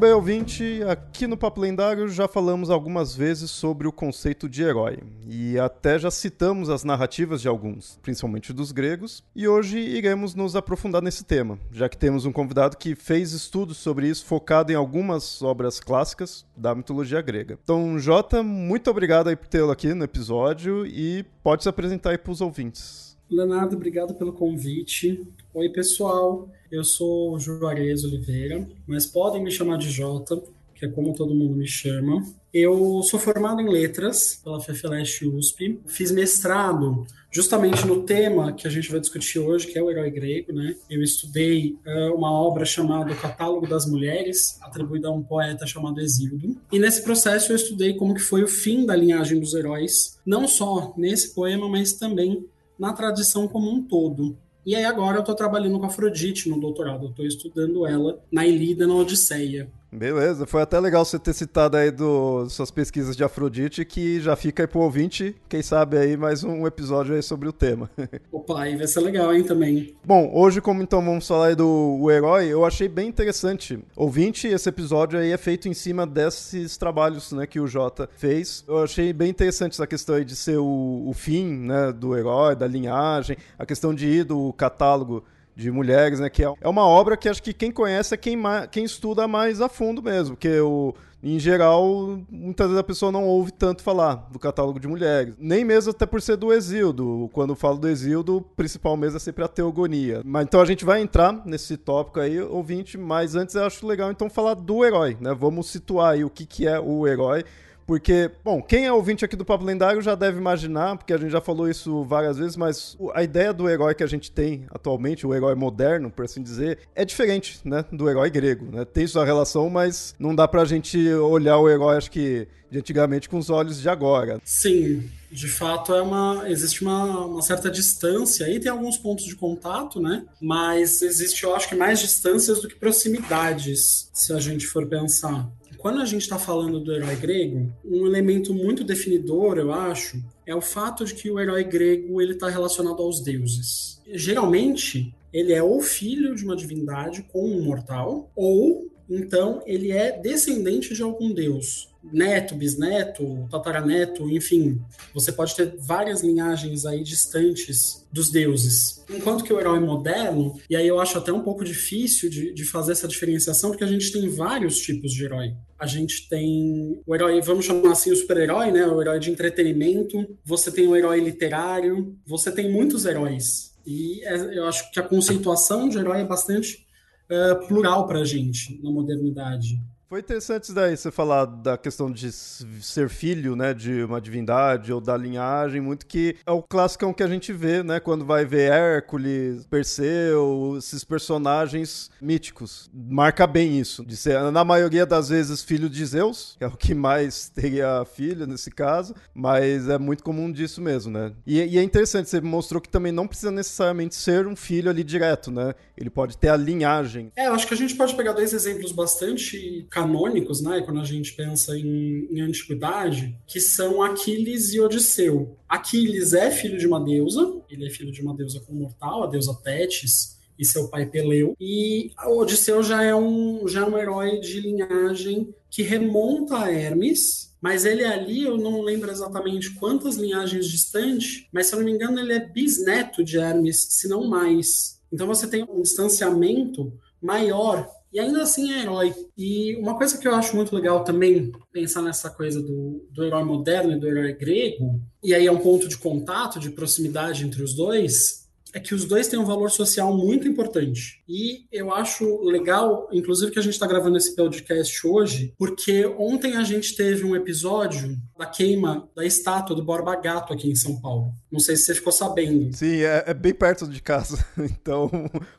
bem, ouvinte, aqui no Papo Lendário já falamos algumas vezes sobre o conceito de herói, e até já citamos as narrativas de alguns, principalmente dos gregos, e hoje iremos nos aprofundar nesse tema, já que temos um convidado que fez estudos sobre isso focado em algumas obras clássicas da mitologia grega. Então, Jota, muito obrigado aí por tê-lo aqui no episódio e pode se apresentar aí para os ouvintes. Leonardo, obrigado pelo convite. Oi, pessoal. Eu sou Juarez Oliveira, mas podem me chamar de Jota, que é como todo mundo me chama. Eu sou formado em letras pela FEFELESH USP. Fiz mestrado justamente no tema que a gente vai discutir hoje, que é o herói grego, né? Eu estudei uh, uma obra chamada Catálogo das Mulheres, atribuída a um poeta chamado Exildo. E nesse processo eu estudei como que foi o fim da linhagem dos heróis, não só nesse poema, mas também na tradição como um todo. E aí agora eu estou trabalhando com Afrodite no doutorado, eu estou estudando ela na Ilíada, na Odisseia. Beleza, foi até legal você ter citado aí do, suas pesquisas de Afrodite, que já fica aí pro ouvinte, quem sabe aí mais um episódio aí sobre o tema. Opa, aí vai ser legal, hein, também. Bom, hoje como então vamos falar aí do o herói, eu achei bem interessante. Ouvinte, esse episódio aí é feito em cima desses trabalhos, né, que o Jota fez. Eu achei bem interessante essa questão aí de ser o, o fim, né, do herói, da linhagem, a questão de ir do catálogo de mulheres, né? Que é, é uma obra que acho que quem conhece é quem, quem estuda mais a fundo mesmo, porque o, em geral, muitas vezes a pessoa não ouve tanto falar do catálogo de mulheres. Nem mesmo até por ser do Exildo. Quando falo do Exildo, o principal mesmo é sempre a teogonia. Mas então a gente vai entrar nesse tópico aí, ouvinte, mas antes eu acho legal então falar do herói, né? Vamos situar aí o que, que é o herói. Porque, bom, quem é ouvinte aqui do Papo Lendário já deve imaginar, porque a gente já falou isso várias vezes, mas a ideia do herói que a gente tem atualmente, o herói moderno, por assim dizer, é diferente, né, do herói grego, né? Tem sua relação, mas não dá pra gente olhar o herói, acho que, de antigamente com os olhos de agora. Sim, de fato é uma existe uma, uma, certa distância aí tem alguns pontos de contato né mas existe eu acho que mais distâncias do que proximidades se a gente for pensar quando a gente está falando do herói grego, um elemento muito definidor, eu acho, é o fato de que o herói grego ele está relacionado aos deuses. Geralmente, ele é ou filho de uma divindade com um mortal, ou então ele é descendente de algum deus neto, bisneto, tataraneto, enfim, você pode ter várias linhagens aí distantes dos deuses. Enquanto que o herói moderno, e aí eu acho até um pouco difícil de, de fazer essa diferenciação, porque a gente tem vários tipos de herói. A gente tem o herói, vamos chamar assim, o super-herói, né? O herói de entretenimento, você tem o herói literário, você tem muitos heróis. E é, eu acho que a conceituação de herói é bastante uh, plural para a gente na modernidade. Foi interessante daí você falar da questão de ser filho, né, de uma divindade ou da linhagem, muito que é o clássico que a gente vê, né, quando vai ver Hércules, Perseu, esses personagens míticos. Marca bem isso, de ser, na maioria das vezes, filho de Zeus, que é o que mais teria filho nesse caso, mas é muito comum disso mesmo, né. E, e é interessante, você mostrou que também não precisa necessariamente ser um filho ali direto, né, ele pode ter a linhagem. É, acho que a gente pode pegar dois exemplos bastante canônicos, né, quando a gente pensa em, em antiguidade, que são Aquiles e Odisseu. Aquiles é filho de uma deusa, ele é filho de uma deusa com mortal, a deusa Tétis, e seu pai Peleu. E Odisseu já é um, já é um herói de linhagem que remonta a Hermes, mas ele ali, eu não lembro exatamente quantas linhagens distante, mas se eu não me engano, ele é bisneto de Hermes, se não mais. Então você tem um distanciamento maior e ainda assim é herói. E uma coisa que eu acho muito legal também, pensar nessa coisa do, do herói moderno e do herói grego, e aí é um ponto de contato, de proximidade entre os dois, é que os dois têm um valor social muito importante. E eu acho legal, inclusive, que a gente está gravando esse podcast hoje, porque ontem a gente teve um episódio da queima da estátua do Borba Gato aqui em São Paulo. Não sei se você ficou sabendo. Sim, é, é bem perto de casa. Então,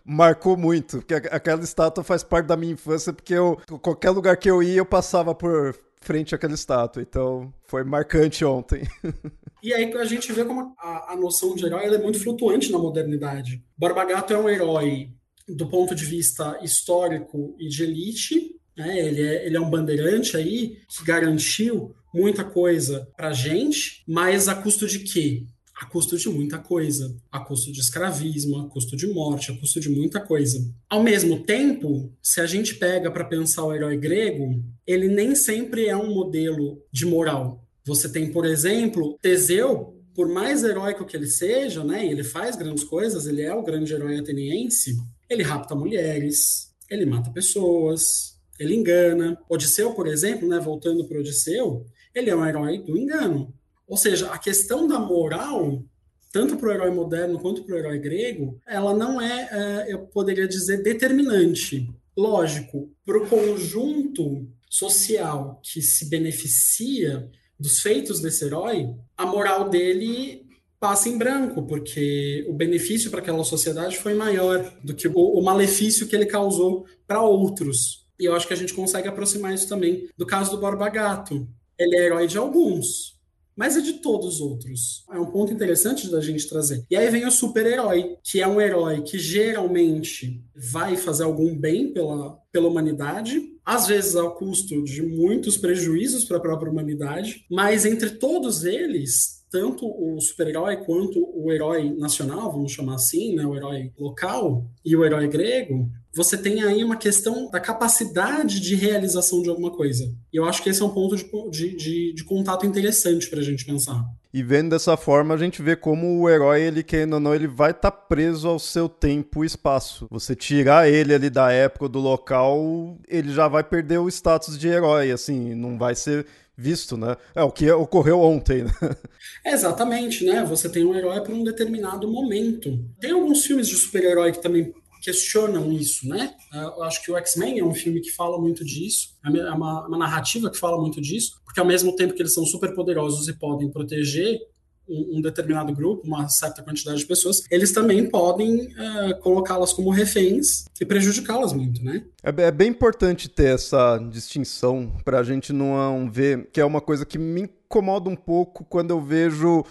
marcou muito. Porque aquela estátua faz parte da minha infância, porque eu, qualquer lugar que eu ia, eu passava por frente àquela estátua. Então, foi marcante ontem. E aí a gente vê como a, a noção de herói é muito flutuante na modernidade. Borba Gato é um herói do ponto de vista histórico e de elite, né? ele, é, ele é um bandeirante aí que garantiu muita coisa pra gente, mas a custo de quê? A custo de muita coisa. A custo de escravismo, a custo de morte, a custo de muita coisa. Ao mesmo tempo, se a gente pega para pensar o herói grego, ele nem sempre é um modelo de moral. Você tem, por exemplo, Teseu, por mais heróico que ele seja, né, ele faz grandes coisas, ele é o grande herói ateniense, ele rapta mulheres, ele mata pessoas, ele engana. Odisseu, por exemplo, né, voltando para Odisseu, ele é um herói do engano. Ou seja, a questão da moral, tanto para o herói moderno quanto para o herói grego, ela não é, é, eu poderia dizer, determinante. Lógico, para o conjunto social que se beneficia dos feitos desse herói, a moral dele passa em branco, porque o benefício para aquela sociedade foi maior do que o, malefício que ele causou para outros. E eu acho que a gente consegue aproximar isso também do caso do Borba Gato. Ele é herói de alguns, mas é de todos os outros. É um ponto interessante da gente trazer. E aí vem o super-herói, que é um herói que geralmente vai fazer algum bem pela, pela humanidade, às vezes ao custo de muitos prejuízos para a própria humanidade, mas entre todos eles, tanto o super-herói quanto o herói nacional, vamos chamar assim, né, o herói local e o herói grego, você tem aí uma questão da capacidade de realização de alguma coisa. E eu acho que esse é um ponto de, de, de contato interessante para a gente pensar. E vendo dessa forma, a gente vê como o herói, ele querendo ou não, ele vai estar tá preso ao seu tempo e espaço. Você tirar ele ali da época, do local, ele já vai perder o status de herói, assim, não vai ser visto, né? É o que ocorreu ontem, né? exatamente, né? Você tem um herói para um determinado momento. Tem alguns filmes de super-herói que também questionam isso, né? Eu acho que o X-Men é um filme que fala muito disso, é uma, uma, narrativa que fala muito disso, porque ao mesmo tempo que eles são super poderosos e podem proteger um, um determinado grupo, uma certa quantidade de pessoas, eles também podem uh, colocá-las como reféns e prejudicá-las muito, né? É, é, bem importante ter essa distinção para a gente não ver, que é uma coisa que me incomoda um pouco quando eu vejo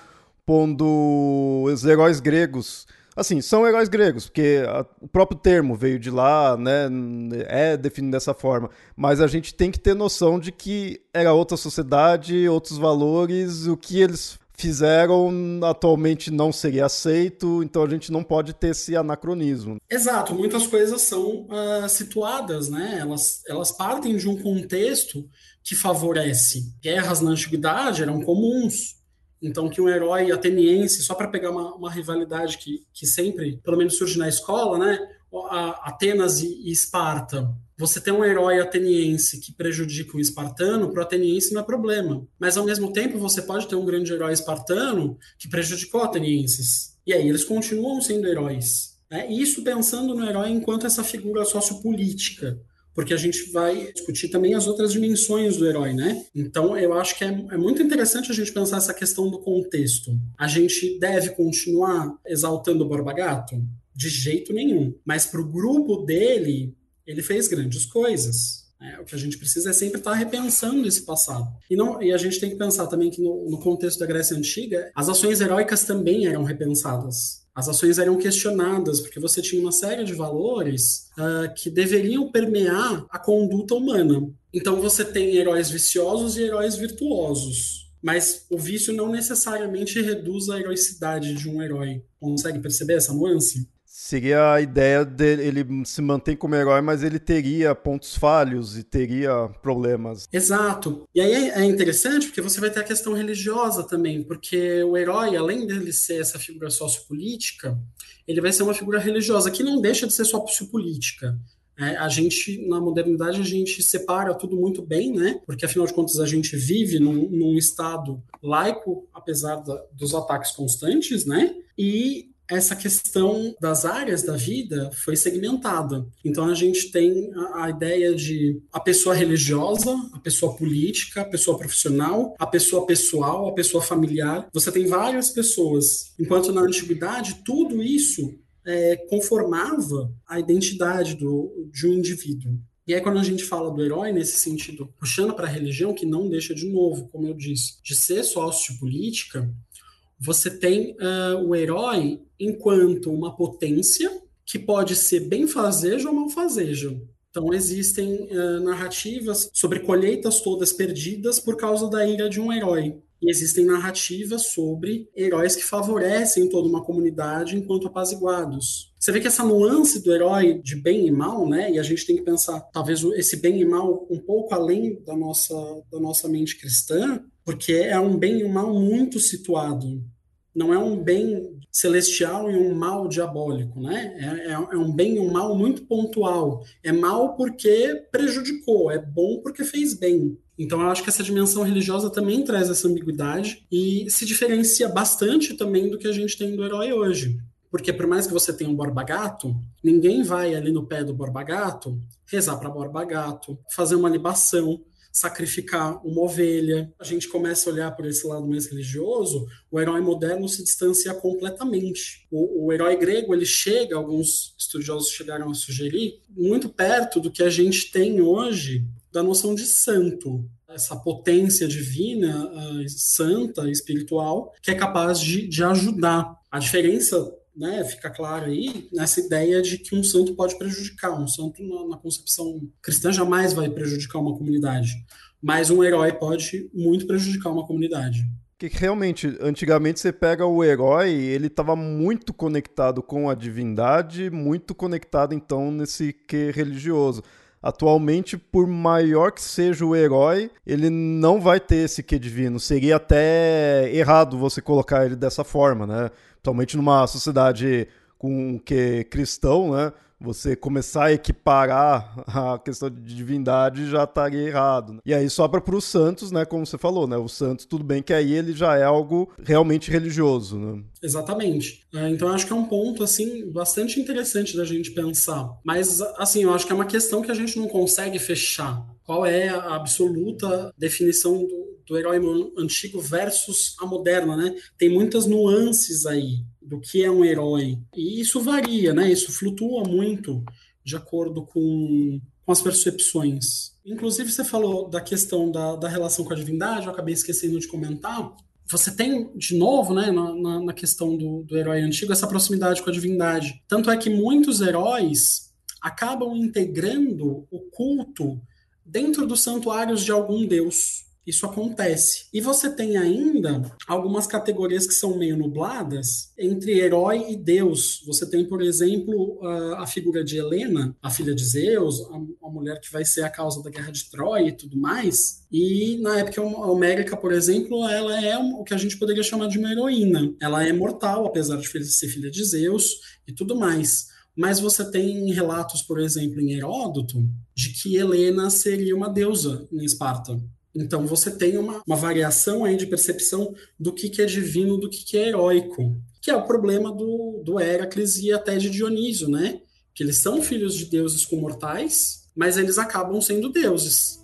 pondo os heróis gregos Assim, são heróis gregos, porque a, o próprio termo veio de lá, né? É definido dessa forma. Mas a gente tem que ter noção de que era outra sociedade, outros valores, o que eles fizeram atualmente não seria aceito, então a gente não pode ter esse anacronismo. Exato, muitas coisas são uh, situadas, né? Elas, elas partem de um contexto que favorece. Guerras na antiguidade eram comuns, então, que um herói ateniense, só para pegar uma, uma, rivalidade que, que sempre, pelo menos, surge na escola, né? A Atenas e, e Esparta. Você tem um herói ateniense que prejudica um espartano, para o ateniense não é problema. Mas, ao mesmo tempo, você pode ter um grande herói espartano que prejudicou atenienses. E aí eles continuam sendo heróis. Né? Isso pensando no herói enquanto essa figura sociopolítica porque a gente vai discutir também as outras dimensões do herói, né? Então, eu acho que é, é, muito interessante a gente pensar essa questão do contexto. A gente deve continuar exaltando o Borba Gato? De jeito nenhum. Mas para o grupo dele, ele fez grandes coisas. É, o que a gente precisa é sempre estar repensando esse passado. E, não, e a gente tem que pensar também que no, no contexto da Grécia Antiga, as ações heróicas também eram repensadas as ações eram questionadas, porque você tinha uma série de valores uh, que deveriam permear a conduta humana. Então você tem heróis viciosos e heróis virtuosos. Mas o vício não necessariamente reduz a heroicidade de um herói. Consegue perceber essa nuance? Seria a ideia dele, ele se mantém como herói, mas ele teria pontos falhos e teria problemas. Exato. E aí é interessante porque você vai ter a questão religiosa também, porque o herói, além dele ser essa figura sociopolítica, ele vai ser uma figura religiosa, que não deixa de ser sociopolítica. É, a gente, na modernidade, a gente separa tudo muito bem, né? Porque, afinal de contas, a gente vive num, num estado laico, apesar da, dos ataques constantes, né? E essa questão das áreas da vida foi segmentada. Então a gente tem a, a, ideia de a pessoa religiosa, a pessoa política, a pessoa profissional, a pessoa pessoal, a pessoa familiar. Você tem várias pessoas. Enquanto na antiguidade tudo isso é, conformava a identidade do, de um indivíduo. E aí, quando a gente fala do herói nesse sentido, puxando para a religião, que não deixa de novo, como eu disse, de ser sociopolítica, você tem uh, o herói enquanto uma potência que pode ser benfazejo ou malfazejo. Então, existem uh, narrativas sobre colheitas todas perdidas por causa da ira de um herói. E existem narrativas sobre heróis que favorecem toda uma comunidade enquanto apaziguados. Você vê que essa nuance do herói de bem e mal, né? E a gente tem que pensar, talvez, esse bem e mal um pouco além da nossa, da nossa mente cristã, porque é um bem e um mal muito situado. Não é um bem celestial e um mal diabólico, né? É, é, é, um bem e um mal muito pontual. É mal porque prejudicou, é bom porque fez bem. Então, eu acho que essa dimensão religiosa também traz essa ambiguidade e se diferencia bastante também do que a gente tem do herói hoje. Porque por mais que você tenha um Borba Gato, ninguém vai ali no pé do Borba Gato rezar para Borba Gato, fazer uma libação, sacrificar uma ovelha. A gente começa a olhar por esse lado mais religioso, o herói moderno se distancia completamente. O, o herói grego, ele chega, alguns estudiosos chegaram a sugerir, muito perto do que a gente tem hoje da noção de santo, essa potência divina, uh, santa, espiritual, que é capaz de, de ajudar. A diferença né, fica claro aí nessa ideia de que um santo pode prejudicar. Um santo, na, na concepção cristã, jamais vai prejudicar uma comunidade. Mas um herói pode muito prejudicar uma comunidade que realmente, antigamente você pega o herói, ele estava muito conectado com a divindade, muito conectado então nesse que religioso. Atualmente, por maior que seja o herói, ele não vai ter esse que divino. Seria até errado você colocar ele dessa forma, né? Totalmente numa sociedade com que cristão, né? Você começar a equiparar a questão de divindade já estaria errado. Né? E aí sobra para os santos, né? Como você falou, né? O santos, tudo bem que aí ele já é algo realmente religioso, né? Exatamente. É, então eu acho que é um ponto assim bastante interessante da gente pensar. Mas assim, eu acho que é uma questão que a gente não consegue fechar. Qual é a absoluta definição do, do herói antigo versus a moderna, né? Tem muitas nuances aí do que é um herói. E isso varia, né? Isso flutua muito de acordo com, com as percepções. Inclusive, você falou da questão da, da relação com a divindade, eu acabei esquecendo de comentar. Você tem, de novo, né, na, na questão do, do herói antigo, essa proximidade com a divindade. Tanto é que muitos heróis acabam integrando o culto dentro dos santuários de algum deus. Isso acontece. E você tem ainda algumas categorias que são meio nubladas entre herói e deus. Você tem, por exemplo, a, figura de Helena, a filha de Zeus, a, mulher que vai ser a causa da guerra de Troia e tudo mais. E na época homérica, por exemplo, ela é o que a gente poderia chamar de uma heroína. Ela é mortal, apesar de ser filha de Zeus e tudo mais. Mas você tem relatos, por exemplo, em Heródoto, de que Helena seria uma deusa em Esparta. Então você tem uma, uma variação aí de percepção do que, que é divino, do que, que é heróico, que é o problema do, do Heracles e até de Dionísio, né? Que eles são filhos de deuses com mortais, mas eles acabam sendo deuses.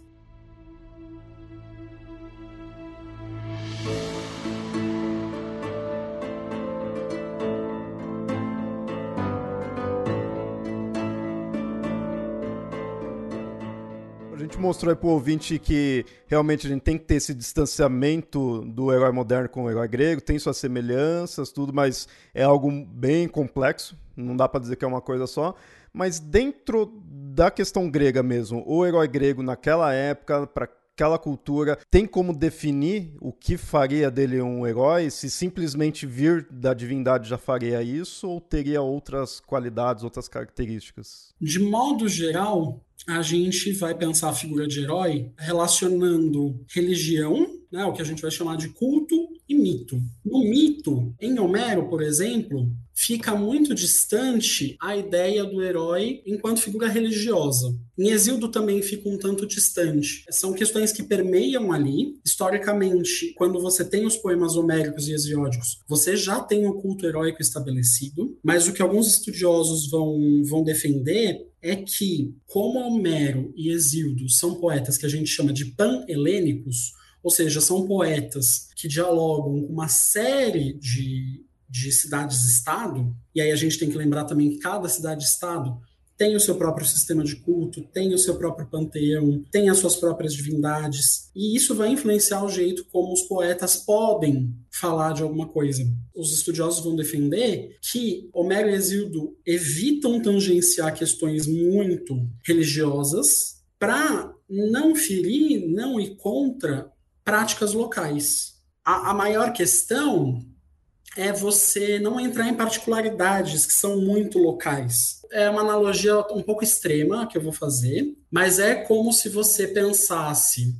Mostrou aí pro ouvinte que realmente a gente tem que ter esse distanciamento do herói moderno com o herói grego, tem suas semelhanças, tudo, mas é algo bem complexo, não dá para dizer que é uma coisa só. Mas dentro da questão grega mesmo, o herói grego naquela época, para aquela cultura, tem como definir o que faria dele um herói? Se simplesmente vir da divindade já faria isso, ou teria outras qualidades, outras características? De modo geral, a gente vai pensar a figura de herói relacionando religião, né, o que a gente vai chamar de culto, e mito. No mito, em Homero, por exemplo, fica muito distante a ideia do herói enquanto figura religiosa. Em Exildo também fica um tanto distante. São questões que permeiam ali. Historicamente, quando você tem os poemas homéricos e hesiódicos, você já tem o culto heróico estabelecido, mas o que alguns estudiosos vão, vão defender é que, como Homero e Exildo são poetas que a gente chama de pan-helênicos, ou seja, são poetas que dialogam com uma série de, de cidades-estado, e aí a gente tem que lembrar também que cada cidade-estado tem o seu próprio sistema de culto, tem o seu próprio panteão, tem as suas próprias divindades, e isso vai influenciar o jeito como os poetas podem falar de alguma coisa. Os estudiosos vão defender que Homero e Exildo evitam tangenciar questões muito religiosas para não ferir, não ir contra práticas locais. A, a maior questão é você não entrar em particularidades que são muito locais. É uma analogia um pouco extrema que eu vou fazer, mas é como se você pensasse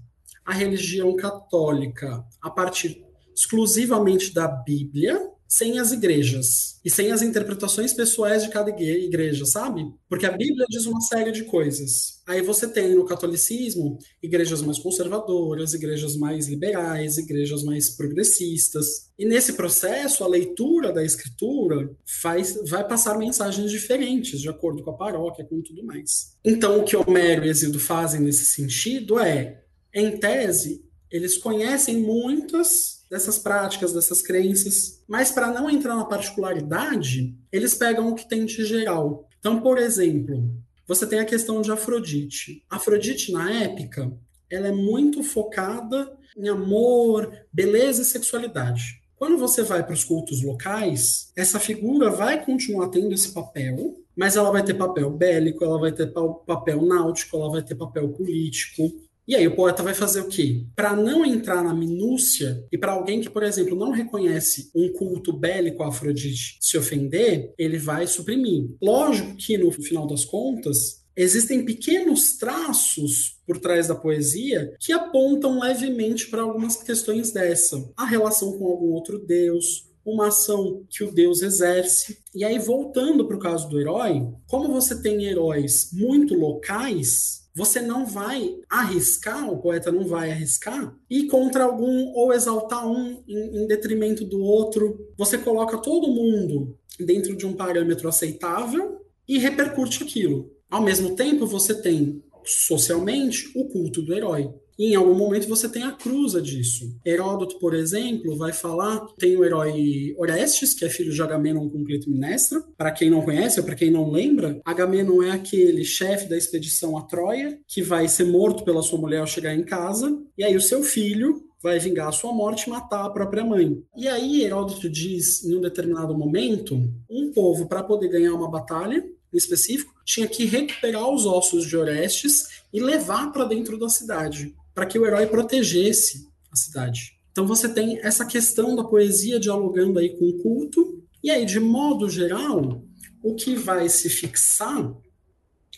a religião católica a partir exclusivamente da Bíblia sem as igrejas e sem as interpretações pessoais de cada igreja, sabe? Porque a Bíblia diz uma série de coisas. Aí você tem no catolicismo igrejas mais conservadoras, igrejas mais liberais, igrejas mais progressistas. E nesse processo, a leitura da escritura faz, vai passar mensagens diferentes, de acordo com a paróquia, com tudo mais. Então, o que Homero e Exildo fazem nesse sentido é, em tese, eles conhecem muitas dessas práticas, dessas crenças, mas para não entrar na particularidade, eles pegam o que tem de geral. Então, por exemplo, você tem a questão de Afrodite. Afrodite, na época, ela é muito focada em amor, beleza e sexualidade. Quando você vai para os cultos locais, essa figura vai continuar tendo esse papel, mas ela vai ter papel bélico, ela vai ter papel náutico, ela vai ter papel político. E aí o poeta vai fazer o quê? Para não entrar na minúcia e para alguém que, por exemplo, não reconhece um culto bélico a Afrodite se ofender, ele vai suprimir. Lógico que no final das contas, existem pequenos traços por trás da poesia que apontam levemente para algumas questões dessa. A relação com algum outro deus, uma ação que o deus exerce. E aí, voltando para o caso do herói, como você tem heróis muito locais, você não vai arriscar, o poeta não vai arriscar, ir contra algum ou exaltar um em, em detrimento do outro. Você coloca todo mundo dentro de um parâmetro aceitável e repercute aquilo. Ao mesmo tempo, você tem socialmente o culto do herói. E em algum momento você tem a cruza disso. Heródoto, por exemplo, vai falar, tem o herói Orestes, que é filho de Agamenon com Clitemnestra. Para quem não conhece, ou para quem não lembra, Agamenon é aquele chefe da expedição a Troia, que vai ser morto pela sua mulher ao chegar em casa, e aí o seu filho vai vingar a sua morte e matar a própria mãe. E aí Heródoto diz, em um determinado momento, um povo, para poder ganhar uma batalha, em específico, tinha que recuperar os ossos de Orestes e levar para dentro da cidade para que o herói protegesse a cidade. Então você tem essa questão da poesia dialogando aí com o culto, e aí, de modo geral, o que vai se fixar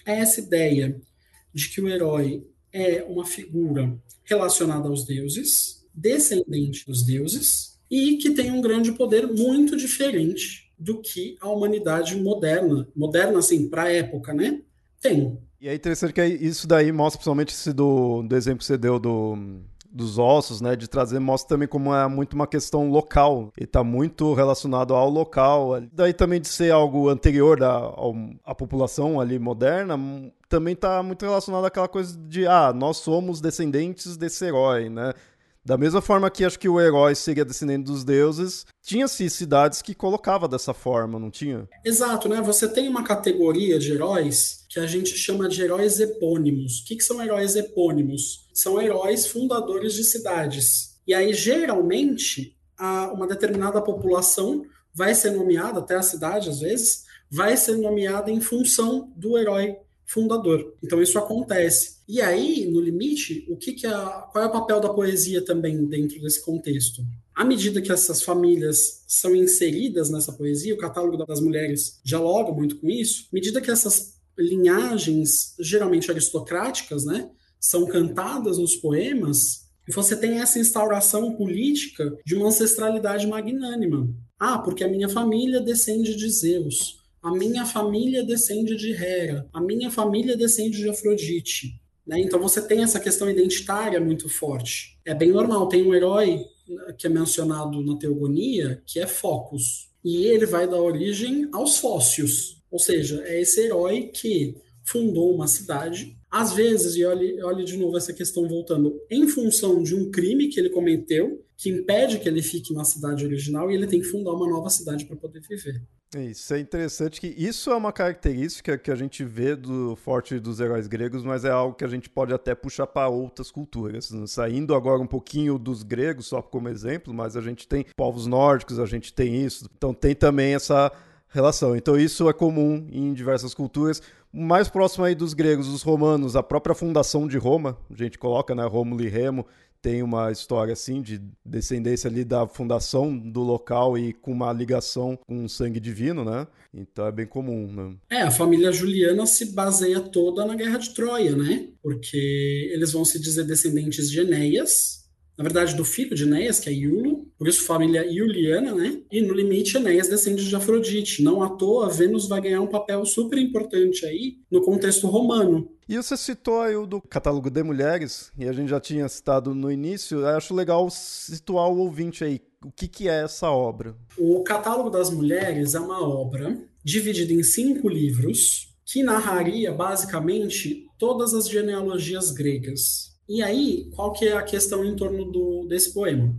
é essa ideia de que o herói é uma figura relacionada aos deuses, descendente dos deuses, e que tem um grande poder muito diferente do que a humanidade moderna, moderna assim, para a época, né, tem. E é interessante que isso daí mostra, principalmente esse do, do exemplo que você deu do, dos ossos, né, de trazer, mostra também como é muito uma questão local, e está muito relacionado ao local. Daí também de ser algo anterior da, ao, à população ali moderna, também está muito relacionado àquela coisa de, ah, nós somos descendentes desse herói, né? Da mesma forma que acho que o herói seria descendente dos deuses, tinha-se cidades que colocava dessa forma, não tinha? Exato, né? Você tem uma categoria de heróis que a gente chama de heróis epônimos. O que, que são heróis epônimos? São heróis fundadores de cidades. E aí, geralmente, a, uma determinada população vai ser nomeada, até a cidade às vezes, vai ser nomeada em função do herói fundador. Então isso acontece. E aí, no limite, o que, que é qual é o papel da poesia também dentro desse contexto? À medida que essas famílias são inseridas nessa poesia, o catálogo das mulheres dialoga muito com isso, à medida que essas linhagens, geralmente aristocráticas, né, são cantadas nos poemas, E você tem essa instauração política de uma ancestralidade magnânima. Ah, porque a minha família descende de Zeus. A minha família descende de Hera. A minha família descende de Afrodite. Né? Então você tem essa questão identitária muito forte. É bem normal. Tem um herói né, que é mencionado na teogonia que é Focus. E ele vai dar origem aos Fósseos. Ou seja, é esse herói que fundou uma cidade às vezes, e olhe, olhe de novo essa questão voltando, em função de um crime que ele cometeu, que impede que ele fique na cidade original, e ele tem que fundar uma nova cidade para poder viver. Isso é interessante que isso é uma característica que a gente vê do forte dos heróis gregos, mas é algo que a gente pode até puxar para outras culturas. Saindo agora um pouquinho dos gregos, só como exemplo, mas a gente tem povos nórdicos, a gente tem isso. Então tem também essa relação. Então isso é comum em diversas culturas mais próximo aí dos gregos, dos romanos, a própria fundação de Roma, a gente coloca, né, Rômulo e Remo, tem uma história assim de descendência ali da fundação do local e com uma ligação com o sangue divino, né? Então é bem comum, né? É, a família Juliana se baseia toda na Guerra de Troia, né? Porque eles vão se dizer descendentes de Enéas, na verdade, do filho de Enéas, que é Iulo, por isso família Iuliana, né? E no limite, Enéas descende de Afrodite. Não à toa, Vênus vai ganhar um papel super importante aí no contexto romano. E você citou aí o do catálogo de mulheres, e a gente já tinha citado no início. Eu acho legal situar o ouvinte aí. O que, que é essa obra? O Catálogo das Mulheres é uma obra dividida em cinco livros que narraria basicamente todas as genealogias gregas. E aí, qual que é a questão em torno do, desse poema?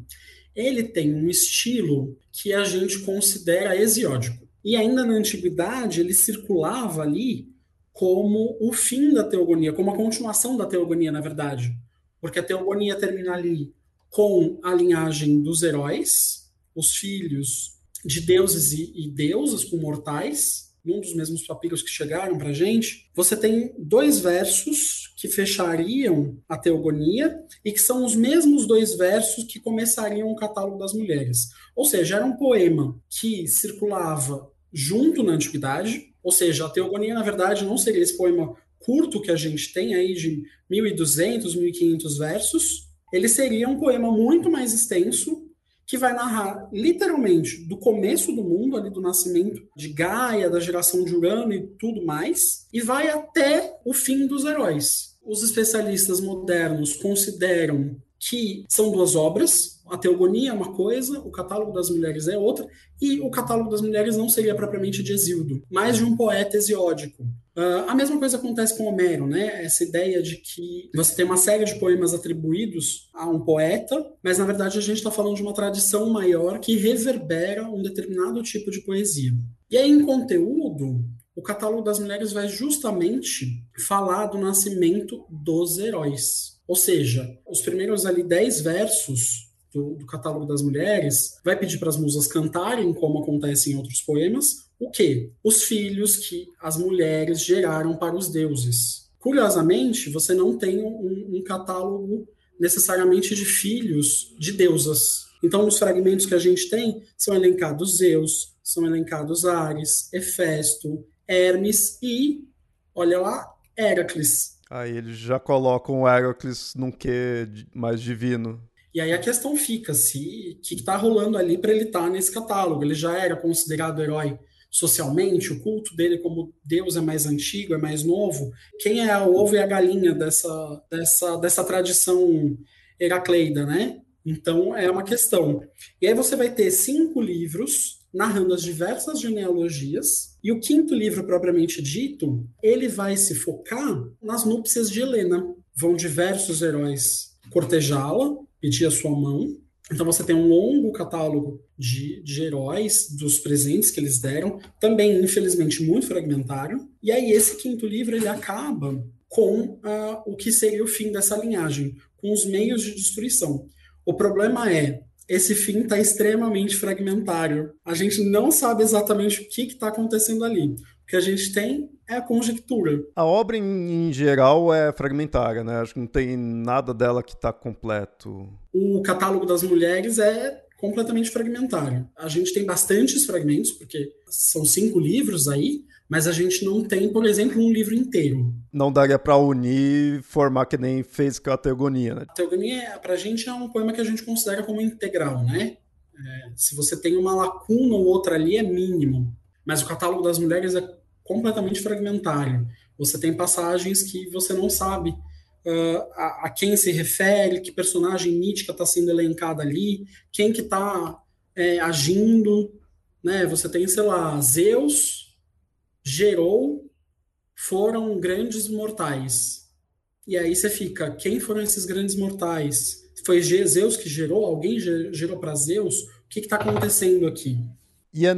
Ele tem um estilo que a gente considera hesiódico. E ainda na antiguidade, ele circulava ali como o fim da teogonia, como a continuação da teogonia, na verdade. Porque a teogonia termina ali com a linhagem dos heróis, os filhos de deuses e, e deusas com mortais, num dos mesmos papiros que chegaram para gente, você tem dois versos que fechariam a teogonia e que são os mesmos dois versos que começariam o catálogo das mulheres. Ou seja, era um poema que circulava junto na antiguidade, ou seja, a teogonia, na verdade, não seria esse poema curto que a gente tem aí de 1.200, 1.500 versos, ele seria um poema muito mais extenso, que vai narrar literalmente do começo do mundo, ali do nascimento de Gaia, da geração de Urano e tudo mais, e vai até o fim dos heróis. Os especialistas modernos consideram que são duas obras, a Teogonia é uma coisa, o Catálogo das Mulheres é outra, e o Catálogo das Mulheres não seria propriamente de Exildo, mas de um poeta hesiódico. Uh, a mesma coisa acontece com Homero, né? Essa ideia de que você tem uma série de poemas atribuídos a um poeta, mas na verdade a gente está falando de uma tradição maior que reverbera um determinado tipo de poesia. E aí, em conteúdo, o Catálogo das Mulheres vai justamente falar do nascimento dos heróis. Ou seja, os primeiros ali dez versos do, do, catálogo das mulheres, vai pedir para as musas cantarem, como acontece em outros poemas, o quê? Os filhos que as mulheres geraram para os deuses. Curiosamente, você não tem um, um catálogo necessariamente de filhos de deusas. Então, os fragmentos que a gente tem são elencados Zeus, são elencados Ares, Hefesto, Hermes e, olha lá, Heracles. Aí eles já colocam o Heracles num quê mais divino. E aí a questão fica se o que está rolando ali para ele estar tá nesse catálogo. Ele já era considerado herói socialmente, o culto dele como Deus é mais antigo, é mais novo. Quem é o ovo e a galinha dessa, dessa, dessa tradição heracleida, né? Então é uma questão. E aí você vai ter cinco livros narrando as diversas genealogias, e o quinto livro propriamente dito, ele vai se focar nas núpcias de Helena. Vão diversos heróis cortejá-la, pedir a sua mão. Então você tem um longo catálogo de, de heróis, dos presentes que eles deram, também, infelizmente, muito fragmentário. E aí esse quinto livro ele acaba com uh, o que seria o fim dessa linhagem, com os meios de destruição. O problema é, esse fim está extremamente fragmentário. A gente não sabe exatamente o que está acontecendo ali. O que a gente tem é a conjectura. A obra, em, em, geral, é fragmentária, né? Acho que não tem nada dela que está completo. O catálogo das mulheres é completamente fragmentário. A gente tem bastantes fragmentos, porque são cinco livros aí, mas a gente não tem, por exemplo, um livro inteiro. Não daria para unir, formar que nem fez com a Teogonia, né? A Teogonia, para a gente, é um poema que a gente considera como integral, né? É, se você tem uma lacuna ou outra ali, é mínimo. Mas o catálogo das mulheres é completamente fragmentário. Você tem passagens que você não sabe uh, a, a, quem se refere, que personagem mítica está sendo elencada ali, quem que está é, agindo. Né? Você tem, sei lá, Zeus gerou foram grandes mortais. E aí você fica, quem foram esses grandes mortais? Foi Zeus que gerou? Alguém gerou para Zeus? O que está acontecendo aqui? E é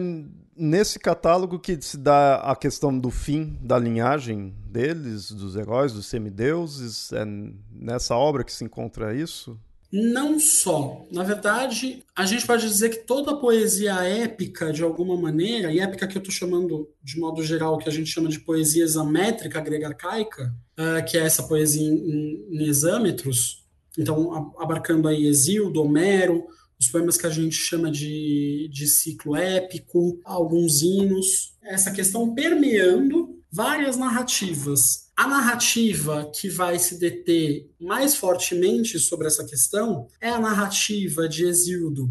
nesse catálogo que se dá a questão do fim da linhagem deles, dos heróis, dos semideuses? É nessa obra que se encontra isso? Não só. Na verdade, a gente pode dizer que toda a poesia épica, de alguma maneira, e épica que eu estou chamando de modo geral, que a gente chama de poesia examétrica grega arcaica, uh, que é essa poesia em, em exâmetros, então abarcando aí Exildo, Homero, os poemas que a gente chama de, de ciclo épico, alguns hinos, essa questão permeando várias narrativas a narrativa que vai se deter mais fortemente sobre essa questão é a narrativa de Exildo,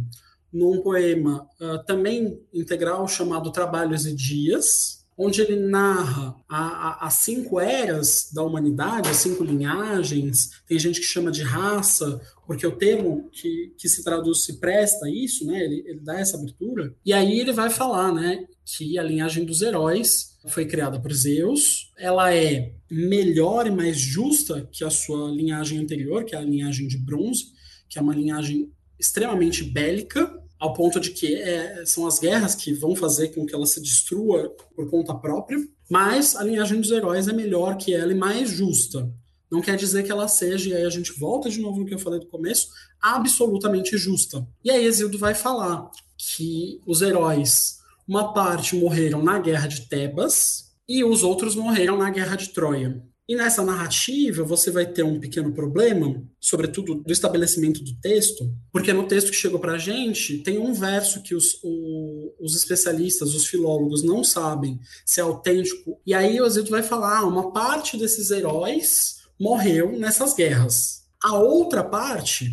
num poema uh, também integral chamado Trabalhos e Dias, onde ele narra as cinco eras da humanidade, as cinco linhagens. Tem gente que chama de raça, porque o termo que, que se traduz se presta a isso, né? Ele, ele dá essa abertura. E aí ele vai falar, né, que a linhagem dos heróis foi criada por Zeus. Ela é melhor e mais justa que a sua linhagem anterior, que é a linhagem de bronze, que é uma linhagem extremamente bélica, ao ponto de que é, são as guerras que vão fazer com que ela se destrua por conta própria. Mas a linhagem dos heróis é melhor que ela e mais justa. Não quer dizer que ela seja, e aí a gente volta de novo no que eu falei do começo, absolutamente justa. E aí Exildo vai falar que os heróis uma parte morreram na guerra de Tebas e os outros morreram na guerra de Troia. E nessa narrativa você vai ter um pequeno problema, sobretudo do estabelecimento do texto, porque no texto que chegou para a gente tem um verso que os, o, os especialistas, os filólogos não sabem se é autêntico. E aí o Exildo vai falar: ah, uma parte desses heróis morreu nessas guerras. A outra parte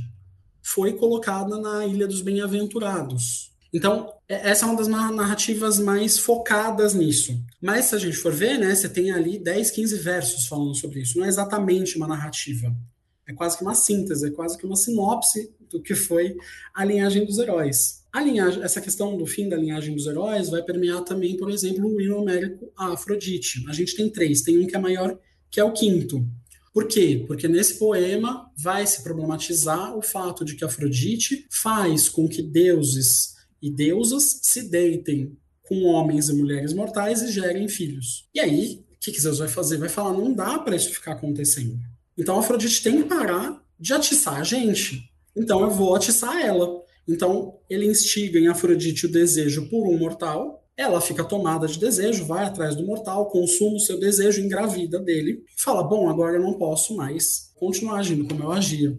foi colocada na Ilha dos Bem-Aventurados. Então, é, essa é uma das narrativas mais focadas nisso. Mas se a gente for ver, né, você tem ali 10, 15 versos falando sobre isso. Não é exatamente uma narrativa. É quase que uma síntese, é quase que uma sinopse do que foi a linhagem dos heróis. A linhagem, essa questão do fim da linhagem dos heróis vai permear também, por exemplo, o hino homérico a Afrodite. A gente tem três, tem um que é maior, que é o quinto. Por quê? Porque nesse poema vai se problematizar o fato de que Afrodite faz com que deuses e deusas se deitem com homens e mulheres mortais e gerem filhos. E aí, o que, que Zeus vai fazer? Vai falar: não dá para isso ficar acontecendo. Então Afrodite tem que parar de atiçar a gente. Então eu vou atiçar ela. Então ele instiga em Afrodite o desejo por um mortal. Ela fica tomada de desejo, vai atrás do mortal, consuma o seu desejo, engravida dele e fala: Bom, agora eu não posso mais continuar agindo como eu agia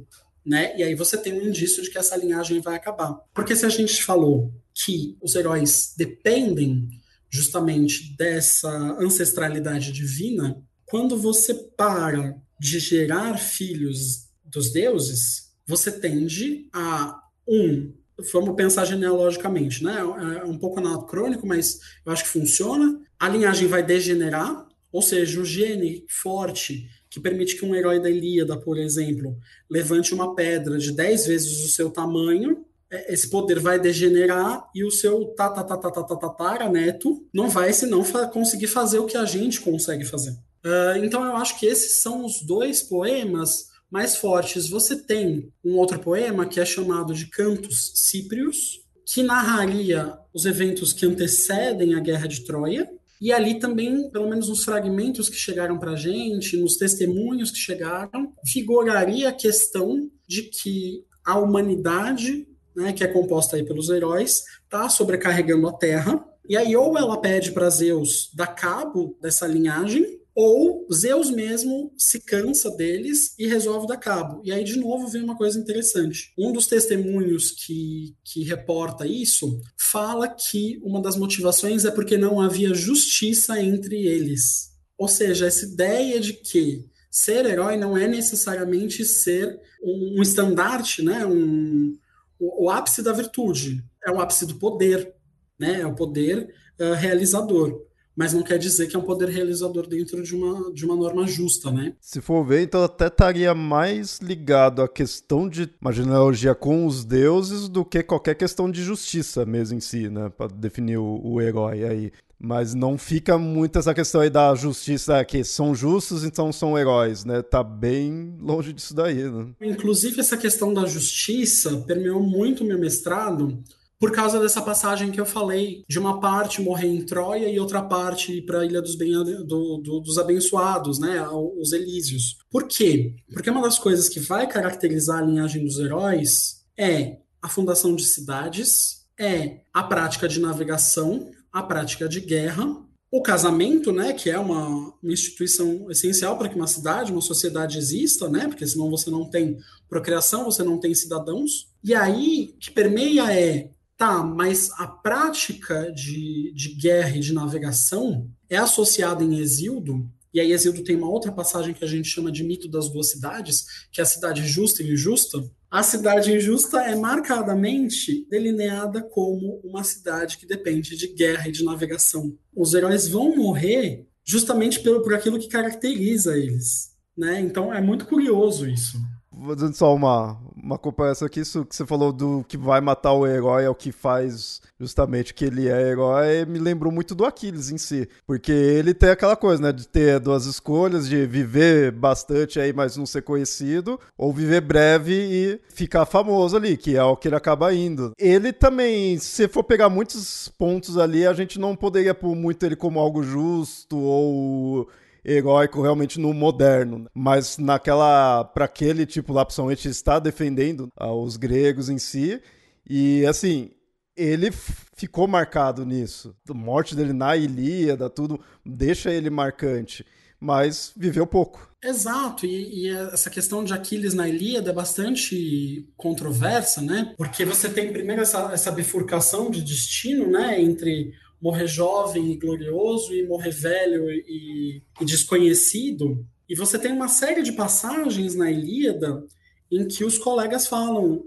né? E aí você tem um indício de que essa linhagem vai acabar. Porque se a gente falou que os heróis dependem justamente dessa ancestralidade divina, quando você para de gerar filhos dos deuses, você tende a um vamos pensar genealogicamente, né? É um pouco anacrônico, mas eu acho que funciona. A linhagem vai degenerar, ou seja, o gene forte que permite que um herói da Ilíada, por exemplo, levante uma pedra de 10 vezes o seu tamanho, é, esse poder vai degenerar e o seu tatatatatatatatara neto não vai senão conseguir fazer o que a gente consegue fazer. Uh, então eu acho que esses são os dois poemas mais fortes. Você tem um outro poema que é chamado de Cantos Cíprios, que narraria os eventos que antecedem a Guerra de Troia, e ali também, pelo menos nos fragmentos que chegaram para a gente, nos testemunhos que chegaram, figuraria a questão de que a humanidade, né, que é composta aí pelos heróis, está sobrecarregando a Terra. E aí, ou ela pede para Zeus dar cabo dessa linhagem, ou Zeus mesmo se cansa deles e resolve dar cabo. E aí, de novo, vem uma coisa interessante. Um dos testemunhos que, que reporta isso fala que uma das motivações é porque não havia justiça entre eles. Ou seja, essa ideia de que ser herói não é necessariamente ser um, um estandarte, né? um, o, o, ápice da virtude. É o ápice do poder, né? é o poder uh, realizador mas não quer dizer que é um poder realizador dentro de uma, de uma norma justa, né? Se for ver, então até estaria mais ligado à questão de uma genealogia com os deuses do que qualquer questão de justiça mesmo em si, né? Para definir o, o herói aí. Mas não fica muito essa questão aí da justiça que são justos, então são heróis, né? Tá bem longe disso daí, né? Inclusive, essa questão da justiça permeou muito meu mestrado, por causa dessa passagem que eu falei, de uma parte morrer em Troia e outra parte para a Ilha dos, do, do, dos Abençoados, né, os Elísios. Por quê? Porque uma das coisas que vai caracterizar a linhagem dos heróis é a fundação de cidades, é a prática de navegação, a prática de guerra, o casamento, né, que é uma, uma instituição essencial para que uma cidade, uma sociedade exista, né, porque senão você não tem procriação, você não tem cidadãos. E aí, que permeia é Tá, mas a prática de, de guerra e de navegação é associada em Exildo, e aí Exildo tem uma outra passagem que a gente chama de mito das duas cidades, que é a cidade justa e injusta. A cidade injusta é marcadamente delineada como uma cidade que depende de guerra e de navegação. Os heróis vão morrer justamente pelo, por aquilo que caracteriza eles. Né? Então é muito curioso isso. Vou dizendo só uma, uma comparação aqui, isso que você falou do que vai matar o herói é o que faz justamente que ele é herói, me lembrou muito do Aquiles em si. Porque ele tem aquela coisa, né, de ter duas escolhas, de viver bastante aí, mas não ser conhecido, ou viver breve e ficar famoso ali, que é o que ele acaba indo. Ele também, se for pegar muitos pontos ali, a gente não poderia pôr muito ele como algo justo ou heróico realmente no moderno, mas naquela para aquele tipo lá principalmente está defendendo ah, os gregos em si e assim ele ficou marcado nisso. A morte dele na Ilíada, tudo deixa ele marcante, mas viveu pouco. Exato, e, e, essa questão de Aquiles na Ilíada é bastante controversa, né? Porque você tem primeiro essa, essa bifurcação de destino, né? Entre morrer jovem e glorioso e morrer velho e, e desconhecido. E você tem uma série de passagens na Ilíada em que os colegas falam: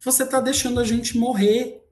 você está deixando a gente morrer,